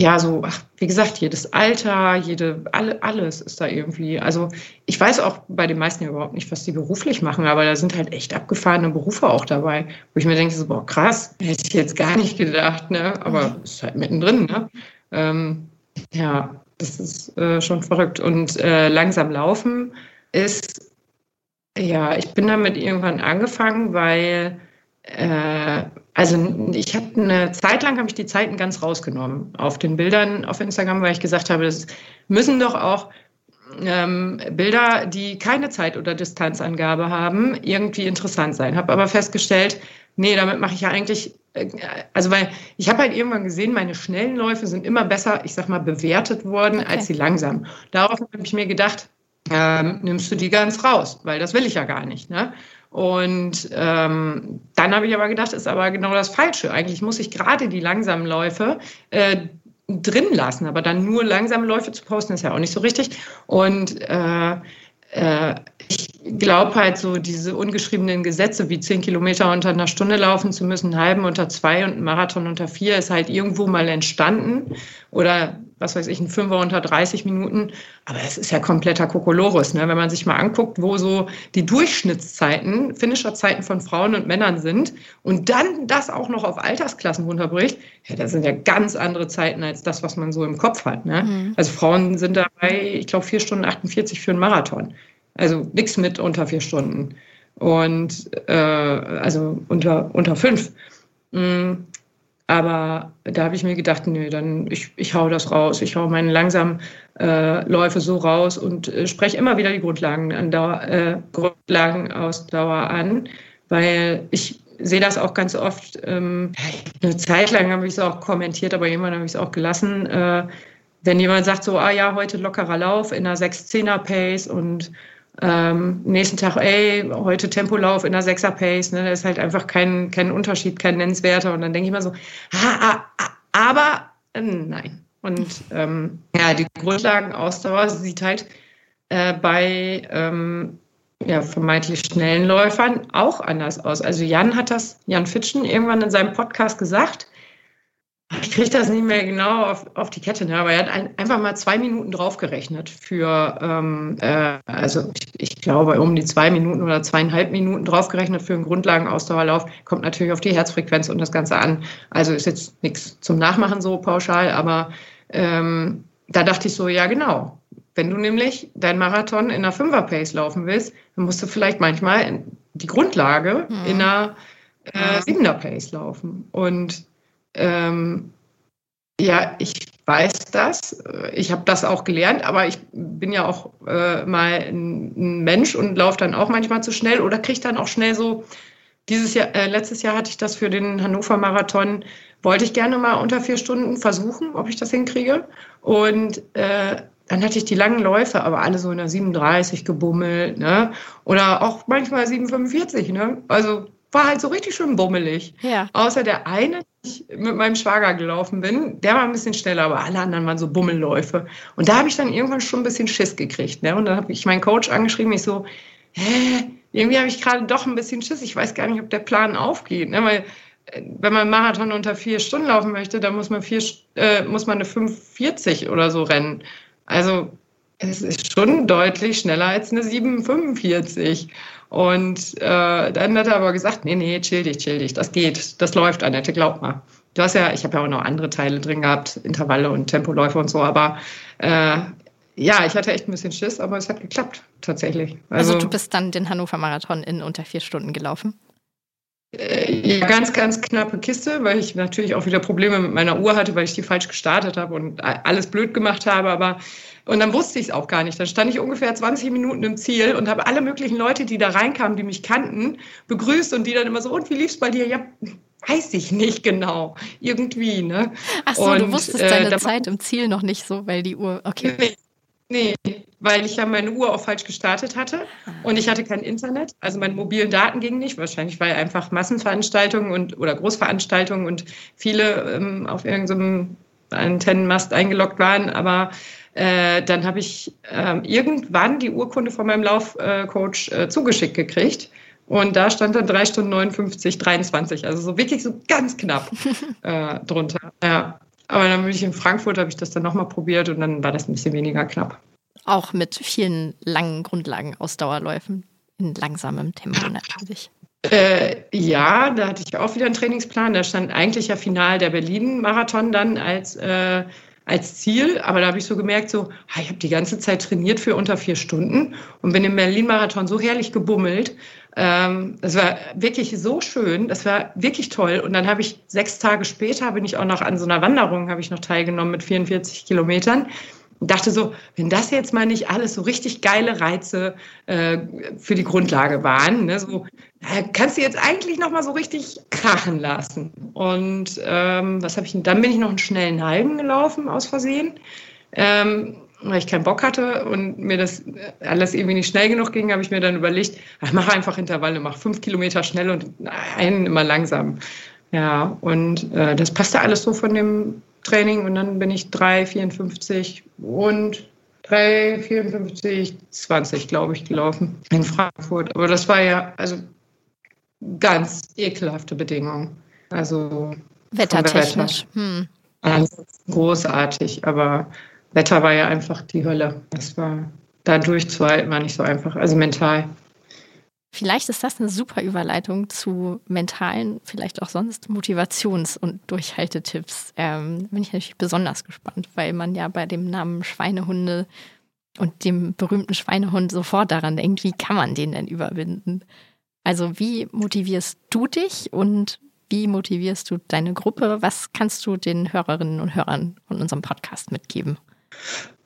ja, so, ach, wie gesagt, jedes Alter, jede, alle, alles ist da irgendwie. Also ich weiß auch bei den meisten ja überhaupt nicht, was die beruflich machen, aber da sind halt echt abgefahrene Berufe auch dabei, wo ich mir denke, so, boah, krass, hätte ich jetzt gar nicht gedacht, ne? Aber mhm. ist halt mittendrin, ne? Ähm, ja, das ist äh, schon verrückt. Und äh, langsam laufen ist, ja, ich bin damit irgendwann angefangen, weil äh, also ich habe eine Zeit lang habe ich die Zeiten ganz rausgenommen auf den Bildern auf Instagram, weil ich gesagt habe, das müssen doch auch ähm, Bilder, die keine Zeit- oder Distanzangabe haben, irgendwie interessant sein. Habe aber festgestellt, nee, damit mache ich ja eigentlich, äh, also weil ich habe halt irgendwann gesehen, meine schnellen Läufe sind immer besser, ich sag mal, bewertet worden okay. als die langsamen. Darauf habe ich mir gedacht, ähm, nimmst du die ganz raus, weil das will ich ja gar nicht. Ne? Und ähm, dann habe ich aber gedacht, ist aber genau das Falsche. Eigentlich muss ich gerade die langsamen Läufe äh, drin lassen, aber dann nur langsame Läufe zu posten, ist ja auch nicht so richtig. Und äh, äh, ich glaube halt so diese ungeschriebenen Gesetze wie zehn Kilometer unter einer Stunde laufen zu müssen, einen halben unter zwei und einen Marathon unter vier ist halt irgendwo mal entstanden oder was weiß ich, ein Fünfer unter 30 Minuten. Aber es ist ja kompletter Kokolores, ne? wenn man sich mal anguckt, wo so die Durchschnittszeiten, Finisherzeiten von Frauen und Männern sind und dann das auch noch auf Altersklassen runterbricht, ja, das sind ja ganz andere Zeiten als das, was man so im Kopf hat. Ne? Mhm. Also Frauen sind dabei, ich glaube, vier Stunden 48 für einen Marathon. Also nichts mit unter vier Stunden. Und äh, also unter, unter fünf. Mhm. Aber da habe ich mir gedacht, nö, dann ich, ich hau das raus. Ich hau meine langsamen äh, Läufe so raus und äh, spreche immer wieder die Grundlagen an Dauer, äh, Grundlagenausdauer an, weil ich sehe das auch ganz oft. Ähm, eine Zeit lang habe ich es auch kommentiert, aber irgendwann habe ich es auch gelassen. Äh, wenn jemand sagt so, ah ja, heute lockerer Lauf in einer 6-10er Pace und ähm, nächsten Tag, ey, heute Tempolauf in der Sechser-Pace, ne, da ist halt einfach kein, kein Unterschied, kein nennenswerter. Und dann denke ich mal so, ah, ah, aber äh, nein. Und ähm, ja, die Grundlagenausdauer sieht halt äh, bei ähm, ja, vermeintlich schnellen Läufern auch anders aus. Also Jan hat das, Jan Fitschen, irgendwann in seinem Podcast gesagt, ich kriege das nicht mehr genau auf, auf die Kette, ne? aber er hat ein, einfach mal zwei Minuten draufgerechnet für, ähm, äh, also ich, ich, glaube, um die zwei Minuten oder zweieinhalb Minuten draufgerechnet für einen Grundlagenausdauerlauf. Kommt natürlich auf die Herzfrequenz und das Ganze an. Also ist jetzt nichts zum Nachmachen so pauschal, aber ähm, da dachte ich so, ja genau. Wenn du nämlich dein Marathon in einer Fünfer-Pace laufen willst, dann musst du vielleicht manchmal die Grundlage mhm. in einer äh, Siebener-Pace laufen. Und ähm, ja, ich weiß das. Ich habe das auch gelernt, aber ich bin ja auch äh, mal ein, Mensch und laufe dann auch manchmal zu schnell oder kriege dann auch schnell so. Dieses Jahr, äh, letztes Jahr hatte ich das für den Hannover Marathon. Wollte ich gerne mal unter vier Stunden versuchen, ob ich das hinkriege. Und äh, dann hatte ich die langen Läufe, aber alle so in der 37 gebummelt, ne? Oder auch manchmal 7,45, ne? Also war halt so richtig schön bummelig. Ja. Außer der eine, ich mit meinem Schwager gelaufen bin, der war ein bisschen schneller, aber alle anderen waren so Bummelläufe. Und da habe ich dann irgendwann schon ein bisschen Schiss gekriegt. Ne? Und dann habe ich meinen Coach angeschrieben, ich so, hä, irgendwie habe ich gerade doch ein bisschen Schiss. Ich weiß gar nicht, ob der Plan aufgeht. Ne? Weil äh, wenn man Marathon unter vier Stunden laufen möchte, dann muss man, vier, äh, muss man eine 5,40 oder so rennen. Also es ist schon deutlich schneller als eine 7,45. Und äh, dann hat er aber gesagt, nee, nee, chill dich, chill dich, das geht, das läuft, Annette, glaub mal. Du hast ja, ich habe ja auch noch andere Teile drin gehabt, Intervalle und Tempoläufe und so, aber äh, ja, ich hatte echt ein bisschen Schiss, aber es hat geklappt, tatsächlich. Also, also du bist dann den Hannover Marathon in unter vier Stunden gelaufen? Äh, ja, ganz, ganz knappe Kiste, weil ich natürlich auch wieder Probleme mit meiner Uhr hatte, weil ich die falsch gestartet habe und alles blöd gemacht habe. Aber und dann wusste ich es auch gar nicht. Dann stand ich ungefähr 20 Minuten im Ziel und habe alle möglichen Leute, die da reinkamen, die mich kannten, begrüßt und die dann immer so, und wie lief's bei dir? Ja, weiß ich nicht genau. Irgendwie, ne? Ach so, und, du wusstest äh, deine Zeit im Ziel noch nicht so, weil die Uhr, okay. Nee, Nee, weil ich ja meine Uhr auch falsch gestartet hatte und ich hatte kein Internet. Also meine mobilen Daten gingen nicht. Wahrscheinlich, weil einfach Massenveranstaltungen und oder Großveranstaltungen und viele ähm, auf irgendeinem Antennenmast eingeloggt waren. Aber äh, dann habe ich äh, irgendwann die Urkunde von meinem Laufcoach äh, zugeschickt gekriegt. Und da stand dann 3 Stunden 59, 23. Also so wirklich so ganz knapp äh, drunter. Ja. Aber dann bin ich in Frankfurt, habe ich das dann nochmal probiert und dann war das ein bisschen weniger knapp. Auch mit vielen langen Grundlagen-Ausdauerläufen in langsamem Tempo natürlich. Äh, ja, da hatte ich auch wieder einen Trainingsplan. Da stand eigentlich ja final der Berlin-Marathon dann als, äh, als Ziel. Aber da habe ich so gemerkt, so, ich habe die ganze Zeit trainiert für unter vier Stunden und bin im Berlin-Marathon so herrlich gebummelt, ähm, das war wirklich so schön, das war wirklich toll. Und dann habe ich sechs Tage später, bin ich auch noch an so einer Wanderung, habe ich noch teilgenommen mit 44 Kilometern. Und dachte so, wenn das jetzt mal nicht alles so richtig geile Reize äh, für die Grundlage waren, ne, so, kannst du jetzt eigentlich noch mal so richtig krachen lassen. Und ähm, was habe ich? Dann bin ich noch einen schnellen Halben gelaufen aus Versehen. Ähm, weil ich keinen Bock hatte und mir das alles irgendwie nicht schnell genug ging, habe ich mir dann überlegt, ach, mach einfach Intervalle, mach fünf Kilometer schnell und einen immer langsam. Ja, und äh, das passte alles so von dem Training und dann bin ich 3,54 und 3,54, 20, glaube ich, gelaufen in Frankfurt. Aber das war ja also ganz ekelhafte Bedingungen. Also wettertechnisch. Wetter. Hm. Also großartig, aber Wetter war ja einfach die Hölle. Das war da durchzuhalten, war nicht so einfach, also mental. Vielleicht ist das eine super Überleitung zu mentalen, vielleicht auch sonst Motivations- und Durchhaltetipps. Ähm, bin ich natürlich besonders gespannt, weil man ja bei dem Namen Schweinehunde und dem berühmten Schweinehund sofort daran denkt, wie kann man den denn überwinden? Also wie motivierst du dich und wie motivierst du deine Gruppe? Was kannst du den Hörerinnen und Hörern von unserem Podcast mitgeben?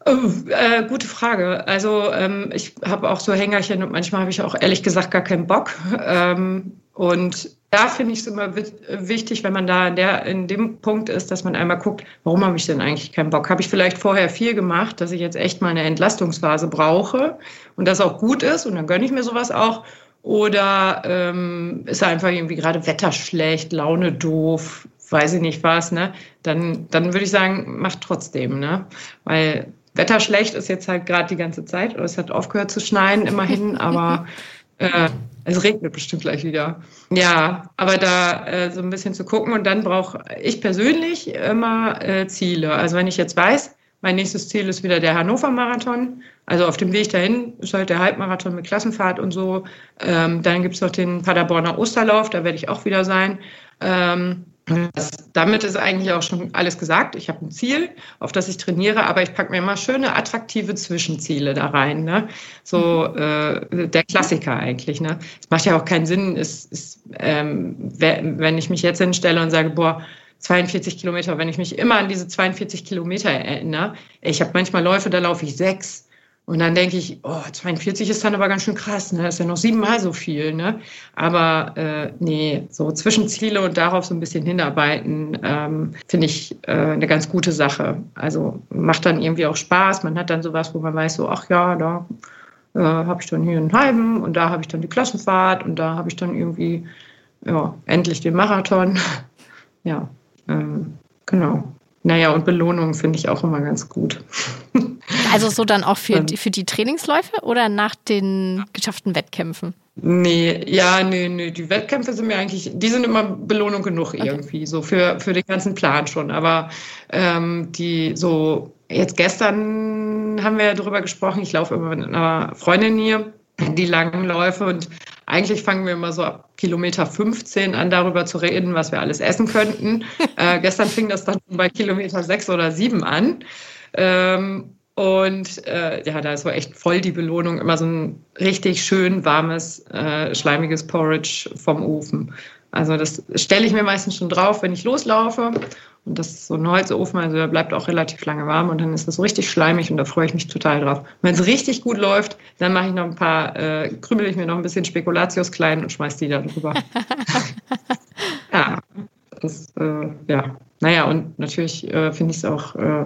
Oh, äh, gute Frage. Also ähm, ich habe auch so Hängerchen und manchmal habe ich auch ehrlich gesagt gar keinen Bock. Ähm, und da finde ich es immer wichtig, wenn man da in, der, in dem Punkt ist, dass man einmal guckt, warum habe ich denn eigentlich keinen Bock? Habe ich vielleicht vorher viel gemacht, dass ich jetzt echt mal eine Entlastungsphase brauche und das auch gut ist und dann gönne ich mir sowas auch. Oder ähm, ist einfach irgendwie gerade Wetter schlecht, Laune doof, weiß ich nicht was, ne? Dann, dann würde ich sagen, mach trotzdem, ne? Weil Wetter schlecht ist jetzt halt gerade die ganze Zeit oder es hat aufgehört zu schneien, immerhin, aber äh, es regnet bestimmt gleich wieder. Ja, aber da äh, so ein bisschen zu gucken und dann brauche ich persönlich immer äh, Ziele. Also wenn ich jetzt weiß, mein nächstes Ziel ist wieder der Hannover Marathon. Also auf dem Weg dahin ist halt der Halbmarathon mit Klassenfahrt und so. Ähm, dann gibt es noch den Paderborner Osterlauf, da werde ich auch wieder sein. Ähm, das, damit ist eigentlich auch schon alles gesagt. Ich habe ein Ziel, auf das ich trainiere, aber ich packe mir immer schöne, attraktive Zwischenziele da rein. Ne? So äh, der Klassiker eigentlich. Ne? Es macht ja auch keinen Sinn, ist, ist, ähm, wenn ich mich jetzt hinstelle und sage, boah, 42 Kilometer, wenn ich mich immer an diese 42 Kilometer erinnere. Ich habe manchmal Läufe, da laufe ich sechs. Und dann denke ich, oh, 42 ist dann aber ganz schön krass, ne? Das ist ja noch siebenmal so viel, ne? Aber äh, nee, so Zwischenziele und darauf so ein bisschen hinarbeiten, ähm, finde ich äh, eine ganz gute Sache. Also macht dann irgendwie auch Spaß. Man hat dann sowas, wo man weiß, so, ach ja, da äh, habe ich dann hier einen halben und da habe ich dann die Klassenfahrt und da habe ich dann irgendwie ja, endlich den Marathon. ja, ähm, genau. Naja, und Belohnung finde ich auch immer ganz gut. Also so dann auch für, die, für die Trainingsläufe oder nach den geschafften Wettkämpfen? Nee, ja, nee, nee. Die Wettkämpfe sind mir eigentlich, die sind immer Belohnung genug okay. irgendwie, so für, für den ganzen Plan schon. Aber ähm, die so, jetzt gestern haben wir ja darüber gesprochen, ich laufe immer mit einer Freundin hier, die langen Läufe und eigentlich fangen wir immer so ab Kilometer 15 an, darüber zu reden, was wir alles essen könnten. äh, gestern fing das dann bei Kilometer 6 oder 7 an. Ähm, Und äh, ja, da ist so echt voll die Belohnung, immer so ein richtig schön warmes, äh, schleimiges Porridge vom Ofen. Also das stelle ich mir meistens schon drauf, wenn ich loslaufe. Und das ist so ein Holzofen, also der bleibt auch relativ lange warm und dann ist das so richtig schleimig und da freue ich mich total drauf. Wenn es richtig gut läuft, dann mache ich noch ein paar, äh, krümel ich mir noch ein bisschen Spekulatius klein und schmeiß die da drüber. ja, das, äh, ja. Naja, und natürlich äh, finde ich es auch, äh,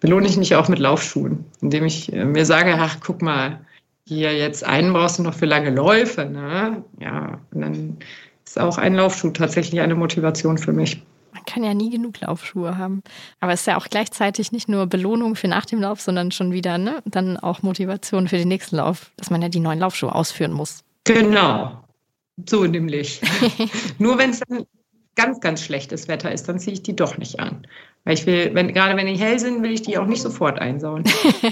belohne ich mich auch mit Laufschuhen, indem ich äh, mir sage, ach, guck mal, hier jetzt einen brauchst du noch für lange Läufe, ne? Ja, und dann ist auch ein Laufschuh tatsächlich eine Motivation für mich. Man kann ja nie genug Laufschuhe haben. Aber es ist ja auch gleichzeitig nicht nur Belohnung für nach dem Lauf, sondern schon wieder ne, dann auch Motivation für den nächsten Lauf, dass man ja die neuen Laufschuhe ausführen muss. Genau. So nämlich. nur wenn es dann ganz, ganz schlechtes Wetter ist, dann ziehe ich die doch nicht an. Weil ich will, wenn, gerade wenn die hell sind, will ich die auch nicht sofort einsauen.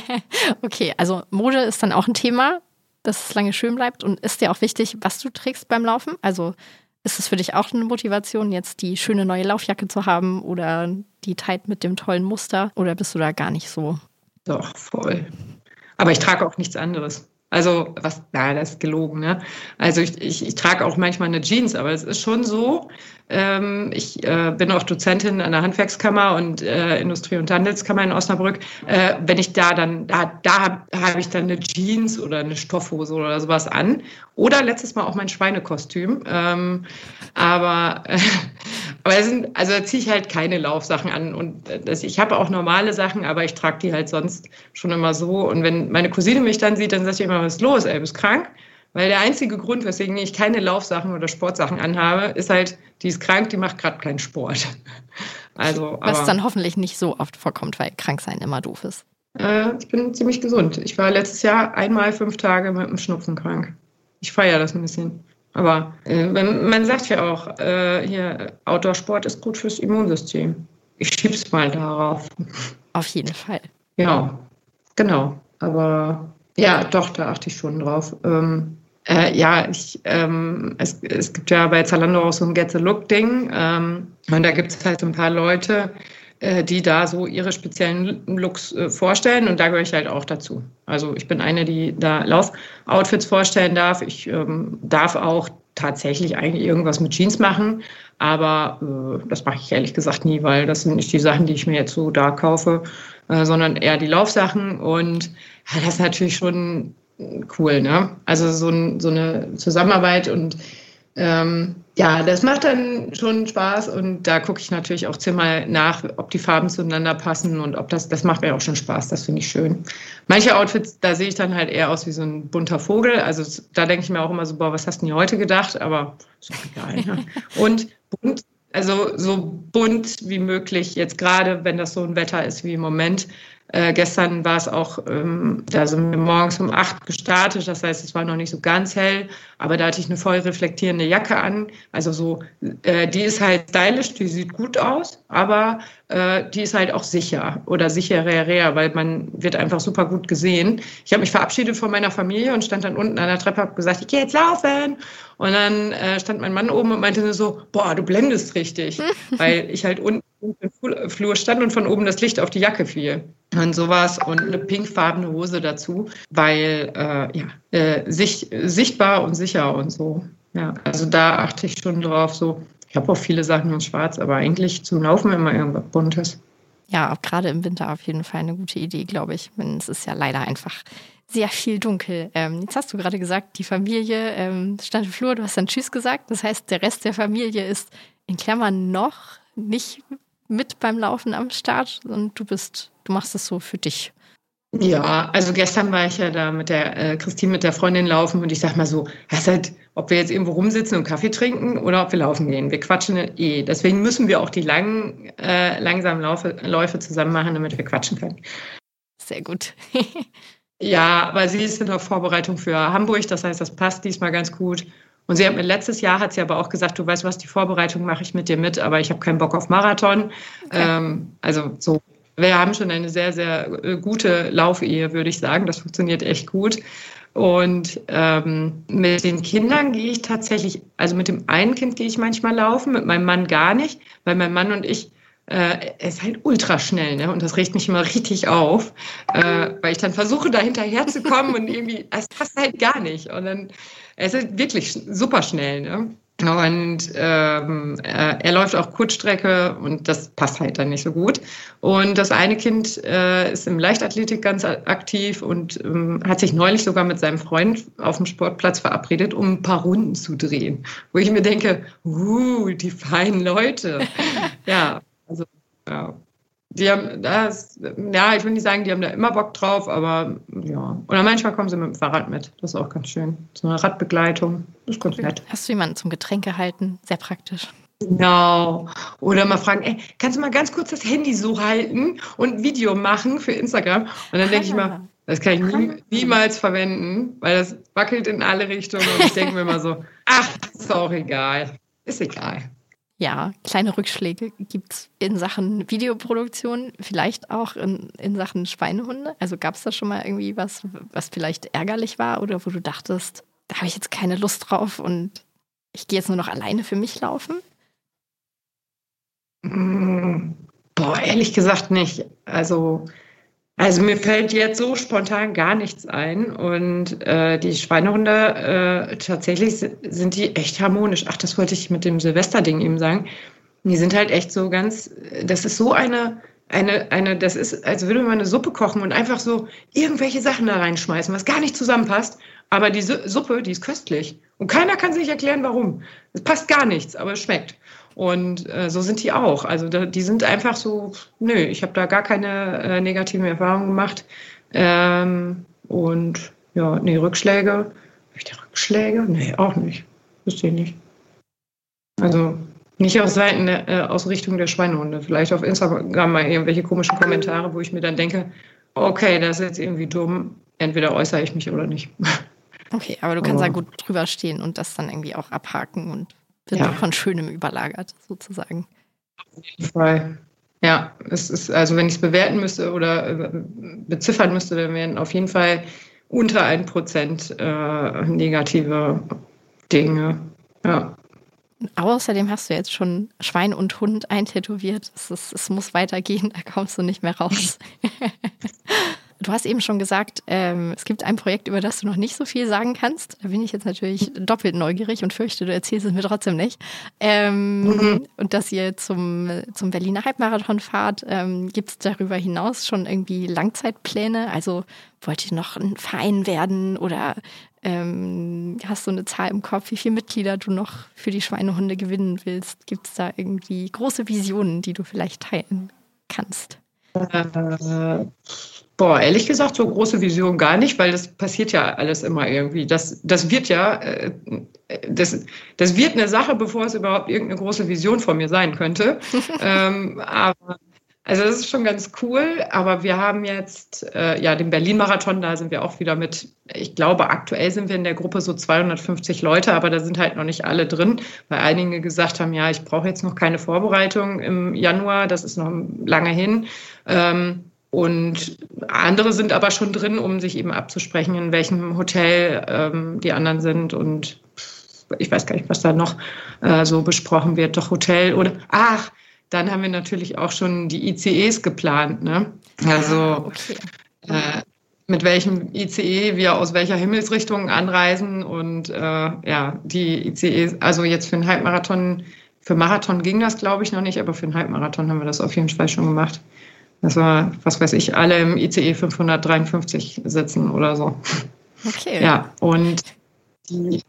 okay, also Mode ist dann auch ein Thema, dass es lange schön bleibt. Und ist dir auch wichtig, was du trägst beim Laufen? Also ist es für dich auch eine Motivation, jetzt die schöne neue Laufjacke zu haben oder die Tight mit dem tollen Muster? Oder bist du da gar nicht so? Doch, voll. Aber ich trage auch nichts anderes. Also, was, na, das ist gelogen, ne? Also, ich, ich, ich trage auch manchmal eine Jeans, aber es ist schon so, ich äh, bin auch Dozentin an der Handwerkskammer und äh, Industrie- und Handelskammer in Osnabrück. Äh, wenn ich da dann, da, da habe hab ich dann eine Jeans oder eine Stoffhose oder sowas an. Oder letztes Mal auch mein Schweinekostüm. Ähm, aber, aber sind, also da ziehe ich halt keine Laufsachen an. Und das, ich habe auch normale Sachen, aber ich trage die halt sonst schon immer so. Und wenn meine Cousine mich dann sieht, dann sagt sie immer, was ist los, ey, bist krank? Weil der einzige Grund, weswegen ich keine Laufsachen oder Sportsachen anhabe, ist halt, die ist krank, die macht gerade keinen Sport. Also, Was dann hoffentlich nicht so oft vorkommt, weil krank sein immer doof ist. Äh, ich bin ziemlich gesund. Ich war letztes Jahr einmal fünf Tage mit einem Schnupfen krank. Ich feiere das ein bisschen. Aber äh, man sagt ja auch, äh, hier, Outdoor-Sport ist gut fürs Immunsystem. Ich schieb's mal darauf. Auf jeden Fall. Ja, genau. Aber ja, doch, da achte ich schon drauf. Ähm, äh, ja, ich, ähm, es, es gibt ja bei Zalando auch so ein Get the Look-Ding. Ähm, und da gibt es halt ein paar Leute, äh, die da so ihre speziellen Looks äh, vorstellen. Und da gehöre ich halt auch dazu. Also ich bin eine, die da Laufoutfits vorstellen darf. Ich ähm, darf auch tatsächlich eigentlich irgendwas mit Jeans machen. Aber äh, das mache ich ehrlich gesagt nie, weil das sind nicht die Sachen, die ich mir jetzt so da kaufe, äh, sondern eher die Laufsachen. Und ja, das ist natürlich schon cool, ne? Also so, ein, so eine Zusammenarbeit und ähm, ja, das macht dann schon Spaß und da gucke ich natürlich auch zehnmal nach, ob die Farben zueinander passen und ob das, das macht mir auch schon Spaß, das finde ich schön. Manche Outfits, da sehe ich dann halt eher aus wie so ein bunter Vogel, also da denke ich mir auch immer so, boah, was hast du denn heute gedacht, aber ist auch egal. Ne? Und bunt, also so bunt wie möglich, jetzt gerade, wenn das so ein Wetter ist wie im Moment, äh, gestern war es auch, ähm, da sind wir morgens um acht gestartet, das heißt, es war noch nicht so ganz hell, aber da hatte ich eine voll reflektierende Jacke an. Also so, äh, die ist halt stylisch, die sieht gut aus, aber äh, die ist halt auch sicher oder sicherer, weil man wird einfach super gut gesehen. Ich habe mich verabschiedet von meiner Familie und stand dann unten an der Treppe, habe gesagt, ich gehe jetzt laufen. Und dann äh, stand mein Mann oben und meinte so, boah, du blendest richtig, weil ich halt unten im Flur stand und von oben das Licht auf die Jacke fiel. Und sowas und eine pinkfarbene Hose dazu, weil äh, ja, äh, sich, sichtbar und sicher und so. Ja, also da achte ich schon drauf. So, ich habe auch viele Sachen in Schwarz, aber eigentlich zum Laufen immer irgendwas Buntes. Ja, auch gerade im Winter auf jeden Fall eine gute Idee, glaube ich. Es ist ja leider einfach sehr viel dunkel. Ähm, jetzt hast du gerade gesagt, die Familie ähm, stand im Flur, du hast dann Tschüss gesagt. Das heißt, der Rest der Familie ist in Klammern noch nicht mit beim Laufen am Start und du bist, du machst es so für dich. Ja, also gestern war ich ja da mit der äh, Christine, mit der Freundin laufen und ich sag mal so, das halt, ob wir jetzt irgendwo rumsitzen und Kaffee trinken oder ob wir laufen gehen. Wir quatschen eh. Deswegen müssen wir auch die langen, äh, langsamen Laufe, Läufe zusammen machen, damit wir quatschen können. Sehr gut. ja, aber sie ist in der Vorbereitung für Hamburg, das heißt, das passt diesmal ganz gut. Und sie hat mir letztes Jahr hat sie aber auch gesagt, du weißt was, die Vorbereitung mache ich mit dir mit, aber ich habe keinen Bock auf Marathon. Okay. Ähm, also so, wir haben schon eine sehr, sehr äh, gute Laufelhe, würde ich sagen. Das funktioniert echt gut. Und ähm, mit den Kindern gehe ich tatsächlich, also mit dem einen Kind gehe ich manchmal laufen, mit meinem Mann gar nicht, weil mein Mann und ich äh, er ist halt ultra schnell, ne? Und das regt mich immer richtig auf, äh, weil ich dann versuche, da hinterher zu kommen und irgendwie, es passt halt gar nicht. Und dann, er ist halt wirklich super schnell, ne? Und ähm, er, er, läuft auch Kurzstrecke und das passt halt dann nicht so gut. Und das eine Kind äh, ist im Leichtathletik ganz aktiv und ähm, hat sich neulich sogar mit seinem Freund auf dem Sportplatz verabredet, um ein paar Runden zu drehen. Wo ich mir denke, uh, die feinen Leute. ja, also ja. Die haben das, ja, ich will nicht sagen, die haben da immer Bock drauf, aber ja. Oder manchmal kommen sie mit dem Fahrrad mit. Das ist auch ganz schön. So eine Radbegleitung. Das ist ganz nett. Hast du jemanden zum Getränke halten? Sehr praktisch. Genau. Oder mal fragen, ey, kannst du mal ganz kurz das Handy so halten und ein Video machen für Instagram? Und dann denke ich mal, das kann ich nie, niemals verwenden, weil das wackelt in alle Richtungen und ich denke mir immer so, ach, ist auch egal. Ist egal ja, kleine Rückschläge gibt es in Sachen Videoproduktion, vielleicht auch in, in Sachen Schweinehunde. Also gab es da schon mal irgendwie was, was vielleicht ärgerlich war oder wo du dachtest, da habe ich jetzt keine Lust drauf und ich gehe jetzt nur noch alleine für mich laufen? Boah, ehrlich gesagt nicht. Also also mir fällt jetzt so spontan gar nichts ein und äh, die Schweinehunde äh, tatsächlich sind die echt harmonisch. Ach, das wollte ich mit dem Silvesterding eben sagen. Die sind halt echt so ganz. Das ist so eine eine eine. Das ist, als würde man eine Suppe kochen und einfach so irgendwelche Sachen da reinschmeißen, was gar nicht zusammenpasst. Aber die Suppe, die ist köstlich und keiner kann sich erklären, warum. Es passt gar nichts, aber es schmeckt. Und äh, so sind die auch. Also da, die sind einfach so, nö, ich habe da gar keine äh, negativen Erfahrungen gemacht. Ähm, und ja, nee, Rückschläge. Habe ich da Rückschläge? Nee, auch nicht. Wüsste ich nicht. Also nicht aus Seiten der, äh, aus Richtung der Schweinehunde. Vielleicht auf Instagram mal irgendwelche komischen Kommentare, wo ich mir dann denke, okay, das ist jetzt irgendwie dumm. Entweder äußere ich mich oder nicht. Okay, aber du kannst da gut drüber stehen und das dann irgendwie auch abhaken und wird ja. von Schönem überlagert, sozusagen. Auf jeden Fall. Ja, es ist, also wenn ich es bewerten müsste oder äh, beziffern müsste, dann wären auf jeden Fall unter ein Prozent äh, negative Dinge. Ja. Außerdem hast du jetzt schon Schwein und Hund eintätowiert. Es, ist, es muss weitergehen, da kommst du nicht mehr raus. Du hast eben schon gesagt, ähm, es gibt ein Projekt, über das du noch nicht so viel sagen kannst. Da bin ich jetzt natürlich doppelt neugierig und fürchte, du erzählst es mir trotzdem nicht. Ähm, mhm. Und dass ihr zum, zum Berliner Halbmarathon fahrt, ähm, gibt es darüber hinaus schon irgendwie Langzeitpläne? Also wollt ihr noch ein Verein werden oder ähm, hast du eine Zahl im Kopf, wie viele Mitglieder du noch für die Schweinehunde gewinnen willst? Gibt es da irgendwie große Visionen, die du vielleicht teilen kannst? Äh, Boah, ehrlich gesagt, so große Vision gar nicht, weil das passiert ja alles immer irgendwie. Das, das wird ja, äh, das, das wird eine Sache, bevor es überhaupt irgendeine große Vision von mir sein könnte. ähm, aber also das ist schon ganz cool, aber wir haben jetzt äh, ja den Berlin-Marathon, da sind wir auch wieder mit, ich glaube, aktuell sind wir in der Gruppe so 250 Leute, aber da sind halt noch nicht alle drin, weil einige gesagt haben, ja, ich brauche jetzt noch keine Vorbereitung im Januar, das ist noch lange hin. Ähm, und andere sind aber schon drin, um sich eben abzusprechen, in welchem Hotel ähm, die anderen sind. Und ich weiß gar nicht, was da noch äh, so besprochen wird. Doch Hotel oder ach, dann haben wir natürlich auch schon die ICEs geplant. Ne? Also ah, okay. äh, mit welchem ICE wir aus welcher Himmelsrichtung anreisen. Und äh, ja, die ICEs, also jetzt für einen Halbmarathon, für Marathon ging das, glaube ich, noch nicht, aber für einen Halbmarathon haben wir das auf jeden Fall schon gemacht. War, was weiß ich, alle im ICE 553 sitzen oder so. Okay. Ja, und die,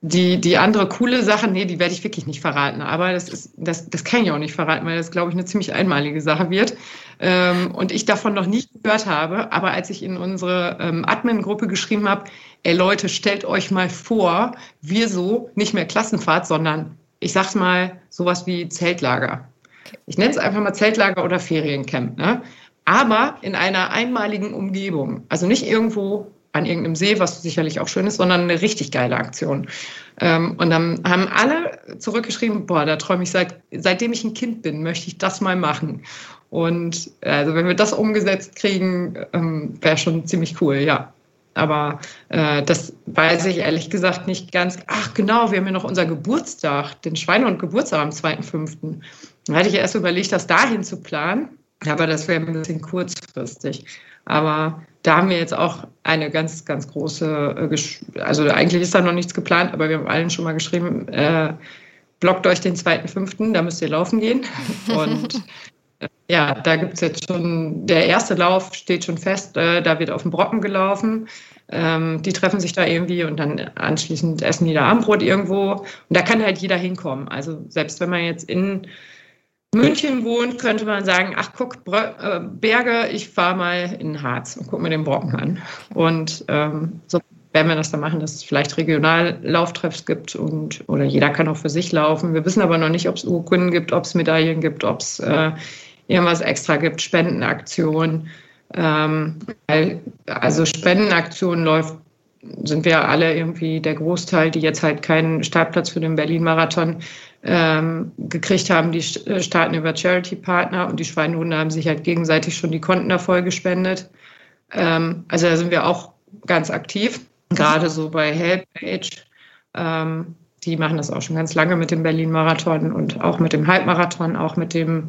die, die andere coole Sache, nee, die werde ich wirklich nicht verraten. Aber das ist, das, das kann ich auch nicht verraten, weil das, glaube ich, eine ziemlich einmalige Sache wird. Ähm, und ich davon noch nie gehört habe. Aber als ich in unsere ähm, Admin-Gruppe geschrieben habe, ey Leute, stellt euch mal vor, wir so nicht mehr Klassenfahrt, sondern ich sag's mal, sowas wie Zeltlager ich nenne es einfach mal Zeltlager oder Feriencamp, ne? aber in einer einmaligen Umgebung. Also nicht irgendwo an irgendeinem See, was sicherlich auch schön ist, sondern eine richtig geile Aktion. Ähm, und dann haben alle zurückgeschrieben, boah, da träume ich seit, seitdem ich ein Kind bin, möchte ich das mal machen. Und also wenn wir das umgesetzt kriegen, ähm, wäre schon ziemlich cool, ja. Aber äh, das weiß ich ehrlich gesagt nicht ganz. Ach genau, wir haben ja noch unser Geburtstag, den Schweinehund Geburtstag am 2.5. Da hatte ich erst überlegt, das dahin zu planen, aber das wäre ein bisschen kurzfristig. Aber da haben wir jetzt auch eine ganz, ganz große, äh, also eigentlich ist da noch nichts geplant, aber wir haben allen schon mal geschrieben, äh, blockt euch den 2.5., da müsst ihr laufen gehen. Und äh, ja, da gibt es jetzt schon, der erste Lauf steht schon fest, äh, da wird auf dem Brocken gelaufen. Ähm, die treffen sich da irgendwie und dann anschließend essen die da Abendbrot irgendwo. Und da kann halt jeder hinkommen. Also selbst wenn man jetzt in München wohnt, könnte man sagen, ach guck, äh, Berge, ich fahre mal in Harz und gucke mir den Brocken an. Und ähm, so werden wir das dann machen, dass es vielleicht Regionallauftreffs gibt und oder jeder kann auch für sich laufen. Wir wissen aber noch nicht, ob es Urkunden gibt, ob es Medaillen gibt, ob es äh, irgendwas extra gibt, Spendenaktionen. Ähm, also Spendenaktionen läuft, sind wir alle irgendwie der Großteil, die jetzt halt keinen Startplatz für den Berlin-Marathon ähm, gekriegt haben, die äh, starten über Charity-Partner und die Schweinehunde haben sich halt gegenseitig schon die Konten da voll gespendet. Ähm, also da sind wir auch ganz aktiv. Gerade so bei Helpage, ähm, die machen das auch schon ganz lange mit dem Berlin-Marathon und auch mit dem Halbmarathon, auch mit dem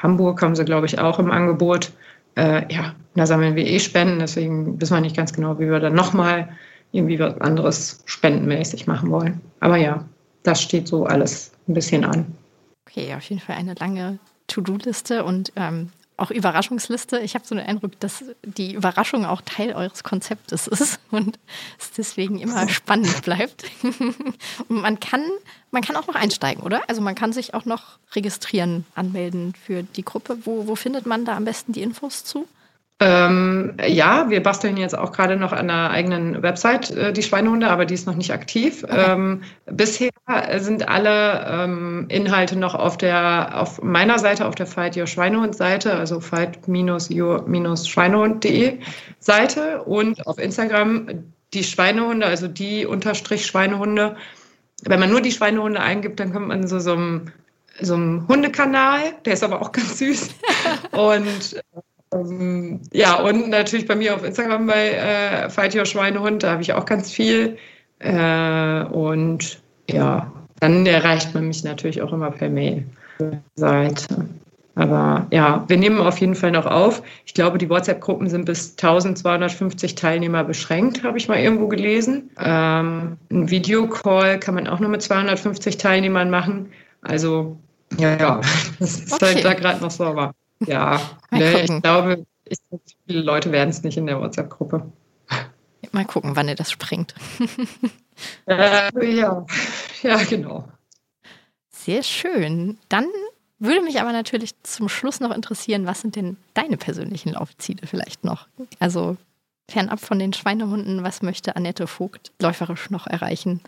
Hamburg haben sie, glaube ich, auch im Angebot. Äh, ja, da sammeln wir eh Spenden, deswegen wissen wir nicht ganz genau, wie wir dann nochmal irgendwie was anderes spendenmäßig machen wollen. Aber ja, das steht so alles ein bisschen an. Okay, auf jeden Fall eine lange To-Do-Liste und ähm, auch Überraschungsliste. Ich habe so den Eindruck, dass die Überraschung auch Teil eures Konzeptes ist und es deswegen immer spannend bleibt. und man kann, man kann auch noch einsteigen, oder? Also man kann sich auch noch registrieren, anmelden für die Gruppe. Wo, wo findet man da am besten die Infos zu? Ähm, ja, wir basteln jetzt auch gerade noch an einer eigenen Website, äh, die Schweinehunde, aber die ist noch nicht aktiv. Okay. Ähm, bisher sind alle ähm, Inhalte noch auf der, auf meiner Seite, auf der Fight Your Schweinehund Seite, also fight-your-schweinehund.de Seite und auf Instagram die Schweinehunde, also die unterstrich Schweinehunde. Wenn man nur die Schweinehunde eingibt, dann kommt man zu so einem, so einem Hundekanal, der ist aber auch ganz süß. und ähm, ja, und natürlich bei mir auf Instagram bei äh, Fight Your Schweinehund, da habe ich auch ganz viel. Äh, und ja, dann erreicht man mich natürlich auch immer per Mail. Seite. Aber ja, wir nehmen auf jeden Fall noch auf. Ich glaube, die WhatsApp-Gruppen sind bis 1250 Teilnehmer beschränkt, habe ich mal irgendwo gelesen. Ähm, ein Videocall kann man auch nur mit 250 Teilnehmern machen. Also, ja, ja, das ist halt okay. halt da gerade noch sauber. Ja, nee, ich glaube, ich, viele Leute werden es nicht in der WhatsApp-Gruppe. Mal gucken, wann ihr das springt. äh, ja. ja, genau. Sehr schön. Dann würde mich aber natürlich zum Schluss noch interessieren, was sind denn deine persönlichen Laufziele vielleicht noch? Also fernab von den Schweinehunden, was möchte Annette Vogt läuferisch noch erreichen?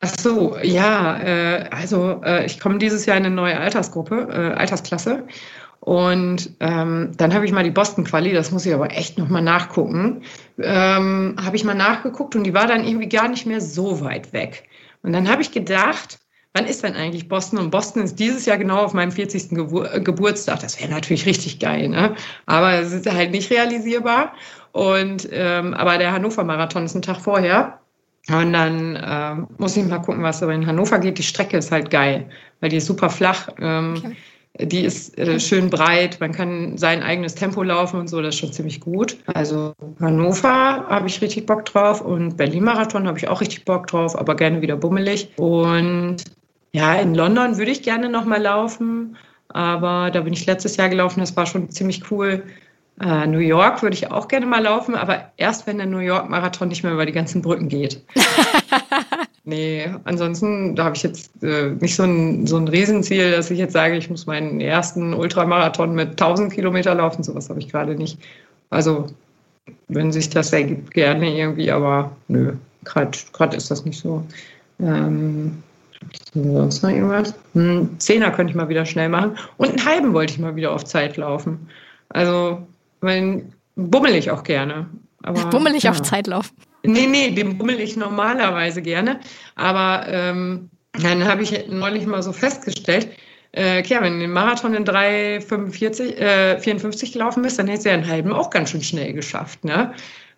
Ach so, ja, äh, also äh, ich komme dieses Jahr in eine neue Altersgruppe, äh, Altersklasse und ähm, dann habe ich mal die Boston Quali, das muss ich aber echt nochmal nachgucken, ähm, habe ich mal nachgeguckt und die war dann irgendwie gar nicht mehr so weit weg. Und dann habe ich gedacht, wann ist denn eigentlich Boston? Und Boston ist dieses Jahr genau auf meinem 40. Gebur äh, Geburtstag. Das wäre natürlich richtig geil, ne? Aber es ist halt nicht realisierbar. Und ähm, aber der Hannover Marathon ist ein Tag vorher. Und dann ähm, muss ich mal gucken, was aber in Hannover geht. Die Strecke ist halt geil, weil die ist super flach. Ähm, okay. Die ist äh, schön breit, man kann sein eigenes Tempo laufen und so, das ist schon ziemlich gut. Also Hannover habe ich richtig Bock drauf und Berlin-Marathon habe ich auch richtig Bock drauf, aber gerne wieder bummelig. Und ja, in London würde ich gerne nochmal laufen, aber da bin ich letztes Jahr gelaufen, das war schon ziemlich cool. Uh, New York würde ich auch gerne mal laufen, aber erst wenn der New York Marathon nicht mehr über die ganzen Brücken geht. Nee, ansonsten da habe ich jetzt äh, nicht so ein, so ein Riesenziel, dass ich jetzt sage, ich muss meinen ersten Ultramarathon mit 1000 Kilometer laufen. Sowas habe ich gerade nicht. Also, wenn sich das ergibt, gerne irgendwie, aber nö, gerade ist das nicht so. Ähm, sonst noch irgendwas? Ein Zehner könnte ich mal wieder schnell machen. Und einen halben wollte ich mal wieder auf Zeit laufen. Also, mein, bummel ich auch gerne. Aber, bummelig ja. auf Zeit laufen. Nee, nee, den bummel ich normalerweise gerne. Aber ähm, dann habe ich neulich mal so festgestellt, äh, du den Marathon in 3,54 äh, 54 gelaufen bist, dann hättest du ja einen halben auch ganz schön schnell geschafft. Ne?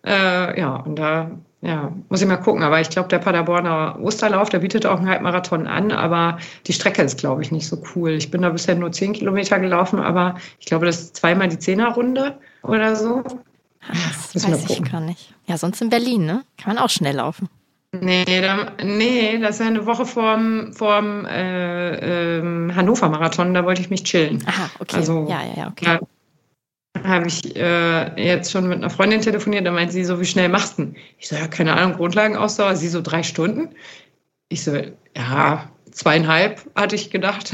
Äh, ja, und da ja, muss ich mal gucken. Aber ich glaube, der Paderborner Osterlauf, der bietet auch einen Halbmarathon an, aber die Strecke ist, glaube ich, nicht so cool. Ich bin da bisher nur 10 Kilometer gelaufen, aber ich glaube, das ist zweimal die Zehnerrunde oder so. Das Müssen weiß ich gar nicht. Ja, sonst in Berlin, ne? Kann man auch schnell laufen. Nee, da, nee, das ist ja eine Woche vorm, vorm äh, ähm, Hannover-Marathon, da wollte ich mich chillen. Aha, okay. Also, ja, ja, ja, okay. Da habe ich äh, jetzt schon mit einer Freundin telefoniert, da meint sie so, wie schnell machst du denn? Ich so, ja, keine Ahnung, Grundlagenausdauer. Sie so, drei Stunden? Ich so, ja, zweieinhalb, hatte ich gedacht.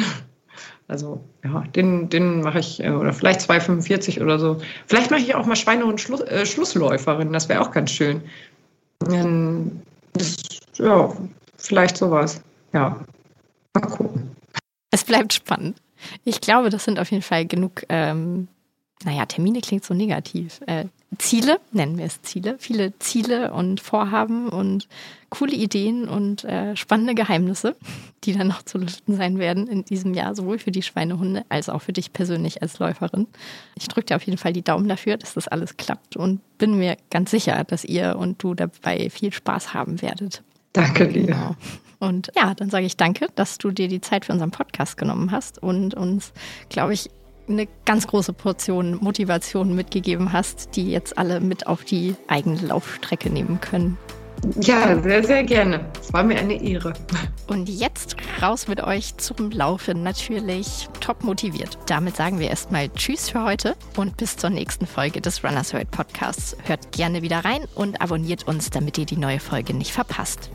Also ja, den, den mache ich, äh, oder vielleicht 2,45 oder so. Vielleicht mache ich auch mal Schweine- und Schluss, äh, Schlussläuferin, das wäre auch ganz schön. Das, ja, vielleicht sowas. Ja, mal gucken. Es bleibt spannend. Ich glaube, das sind auf jeden Fall genug ähm, naja, Termine klingt so negativ. Äh, Ziele, nennen wir es Ziele, viele Ziele und Vorhaben und coole Ideen und äh, spannende Geheimnisse, die dann noch zu lüften sein werden in diesem Jahr, sowohl für die Schweinehunde als auch für dich persönlich als Läuferin. Ich drücke dir auf jeden Fall die Daumen dafür, dass das alles klappt und bin mir ganz sicher, dass ihr und du dabei viel Spaß haben werdet. Danke dir. Genau. Und ja, dann sage ich danke, dass du dir die Zeit für unseren Podcast genommen hast und uns, glaube ich, eine ganz große Portion Motivation mitgegeben hast, die jetzt alle mit auf die eigene Laufstrecke nehmen können. Ja, sehr, sehr gerne. Es war mir eine Ehre. Und jetzt raus mit euch zum Laufen. Natürlich top motiviert. Damit sagen wir erstmal Tschüss für heute und bis zur nächsten Folge des Runners World Podcasts. Hört gerne wieder rein und abonniert uns, damit ihr die neue Folge nicht verpasst.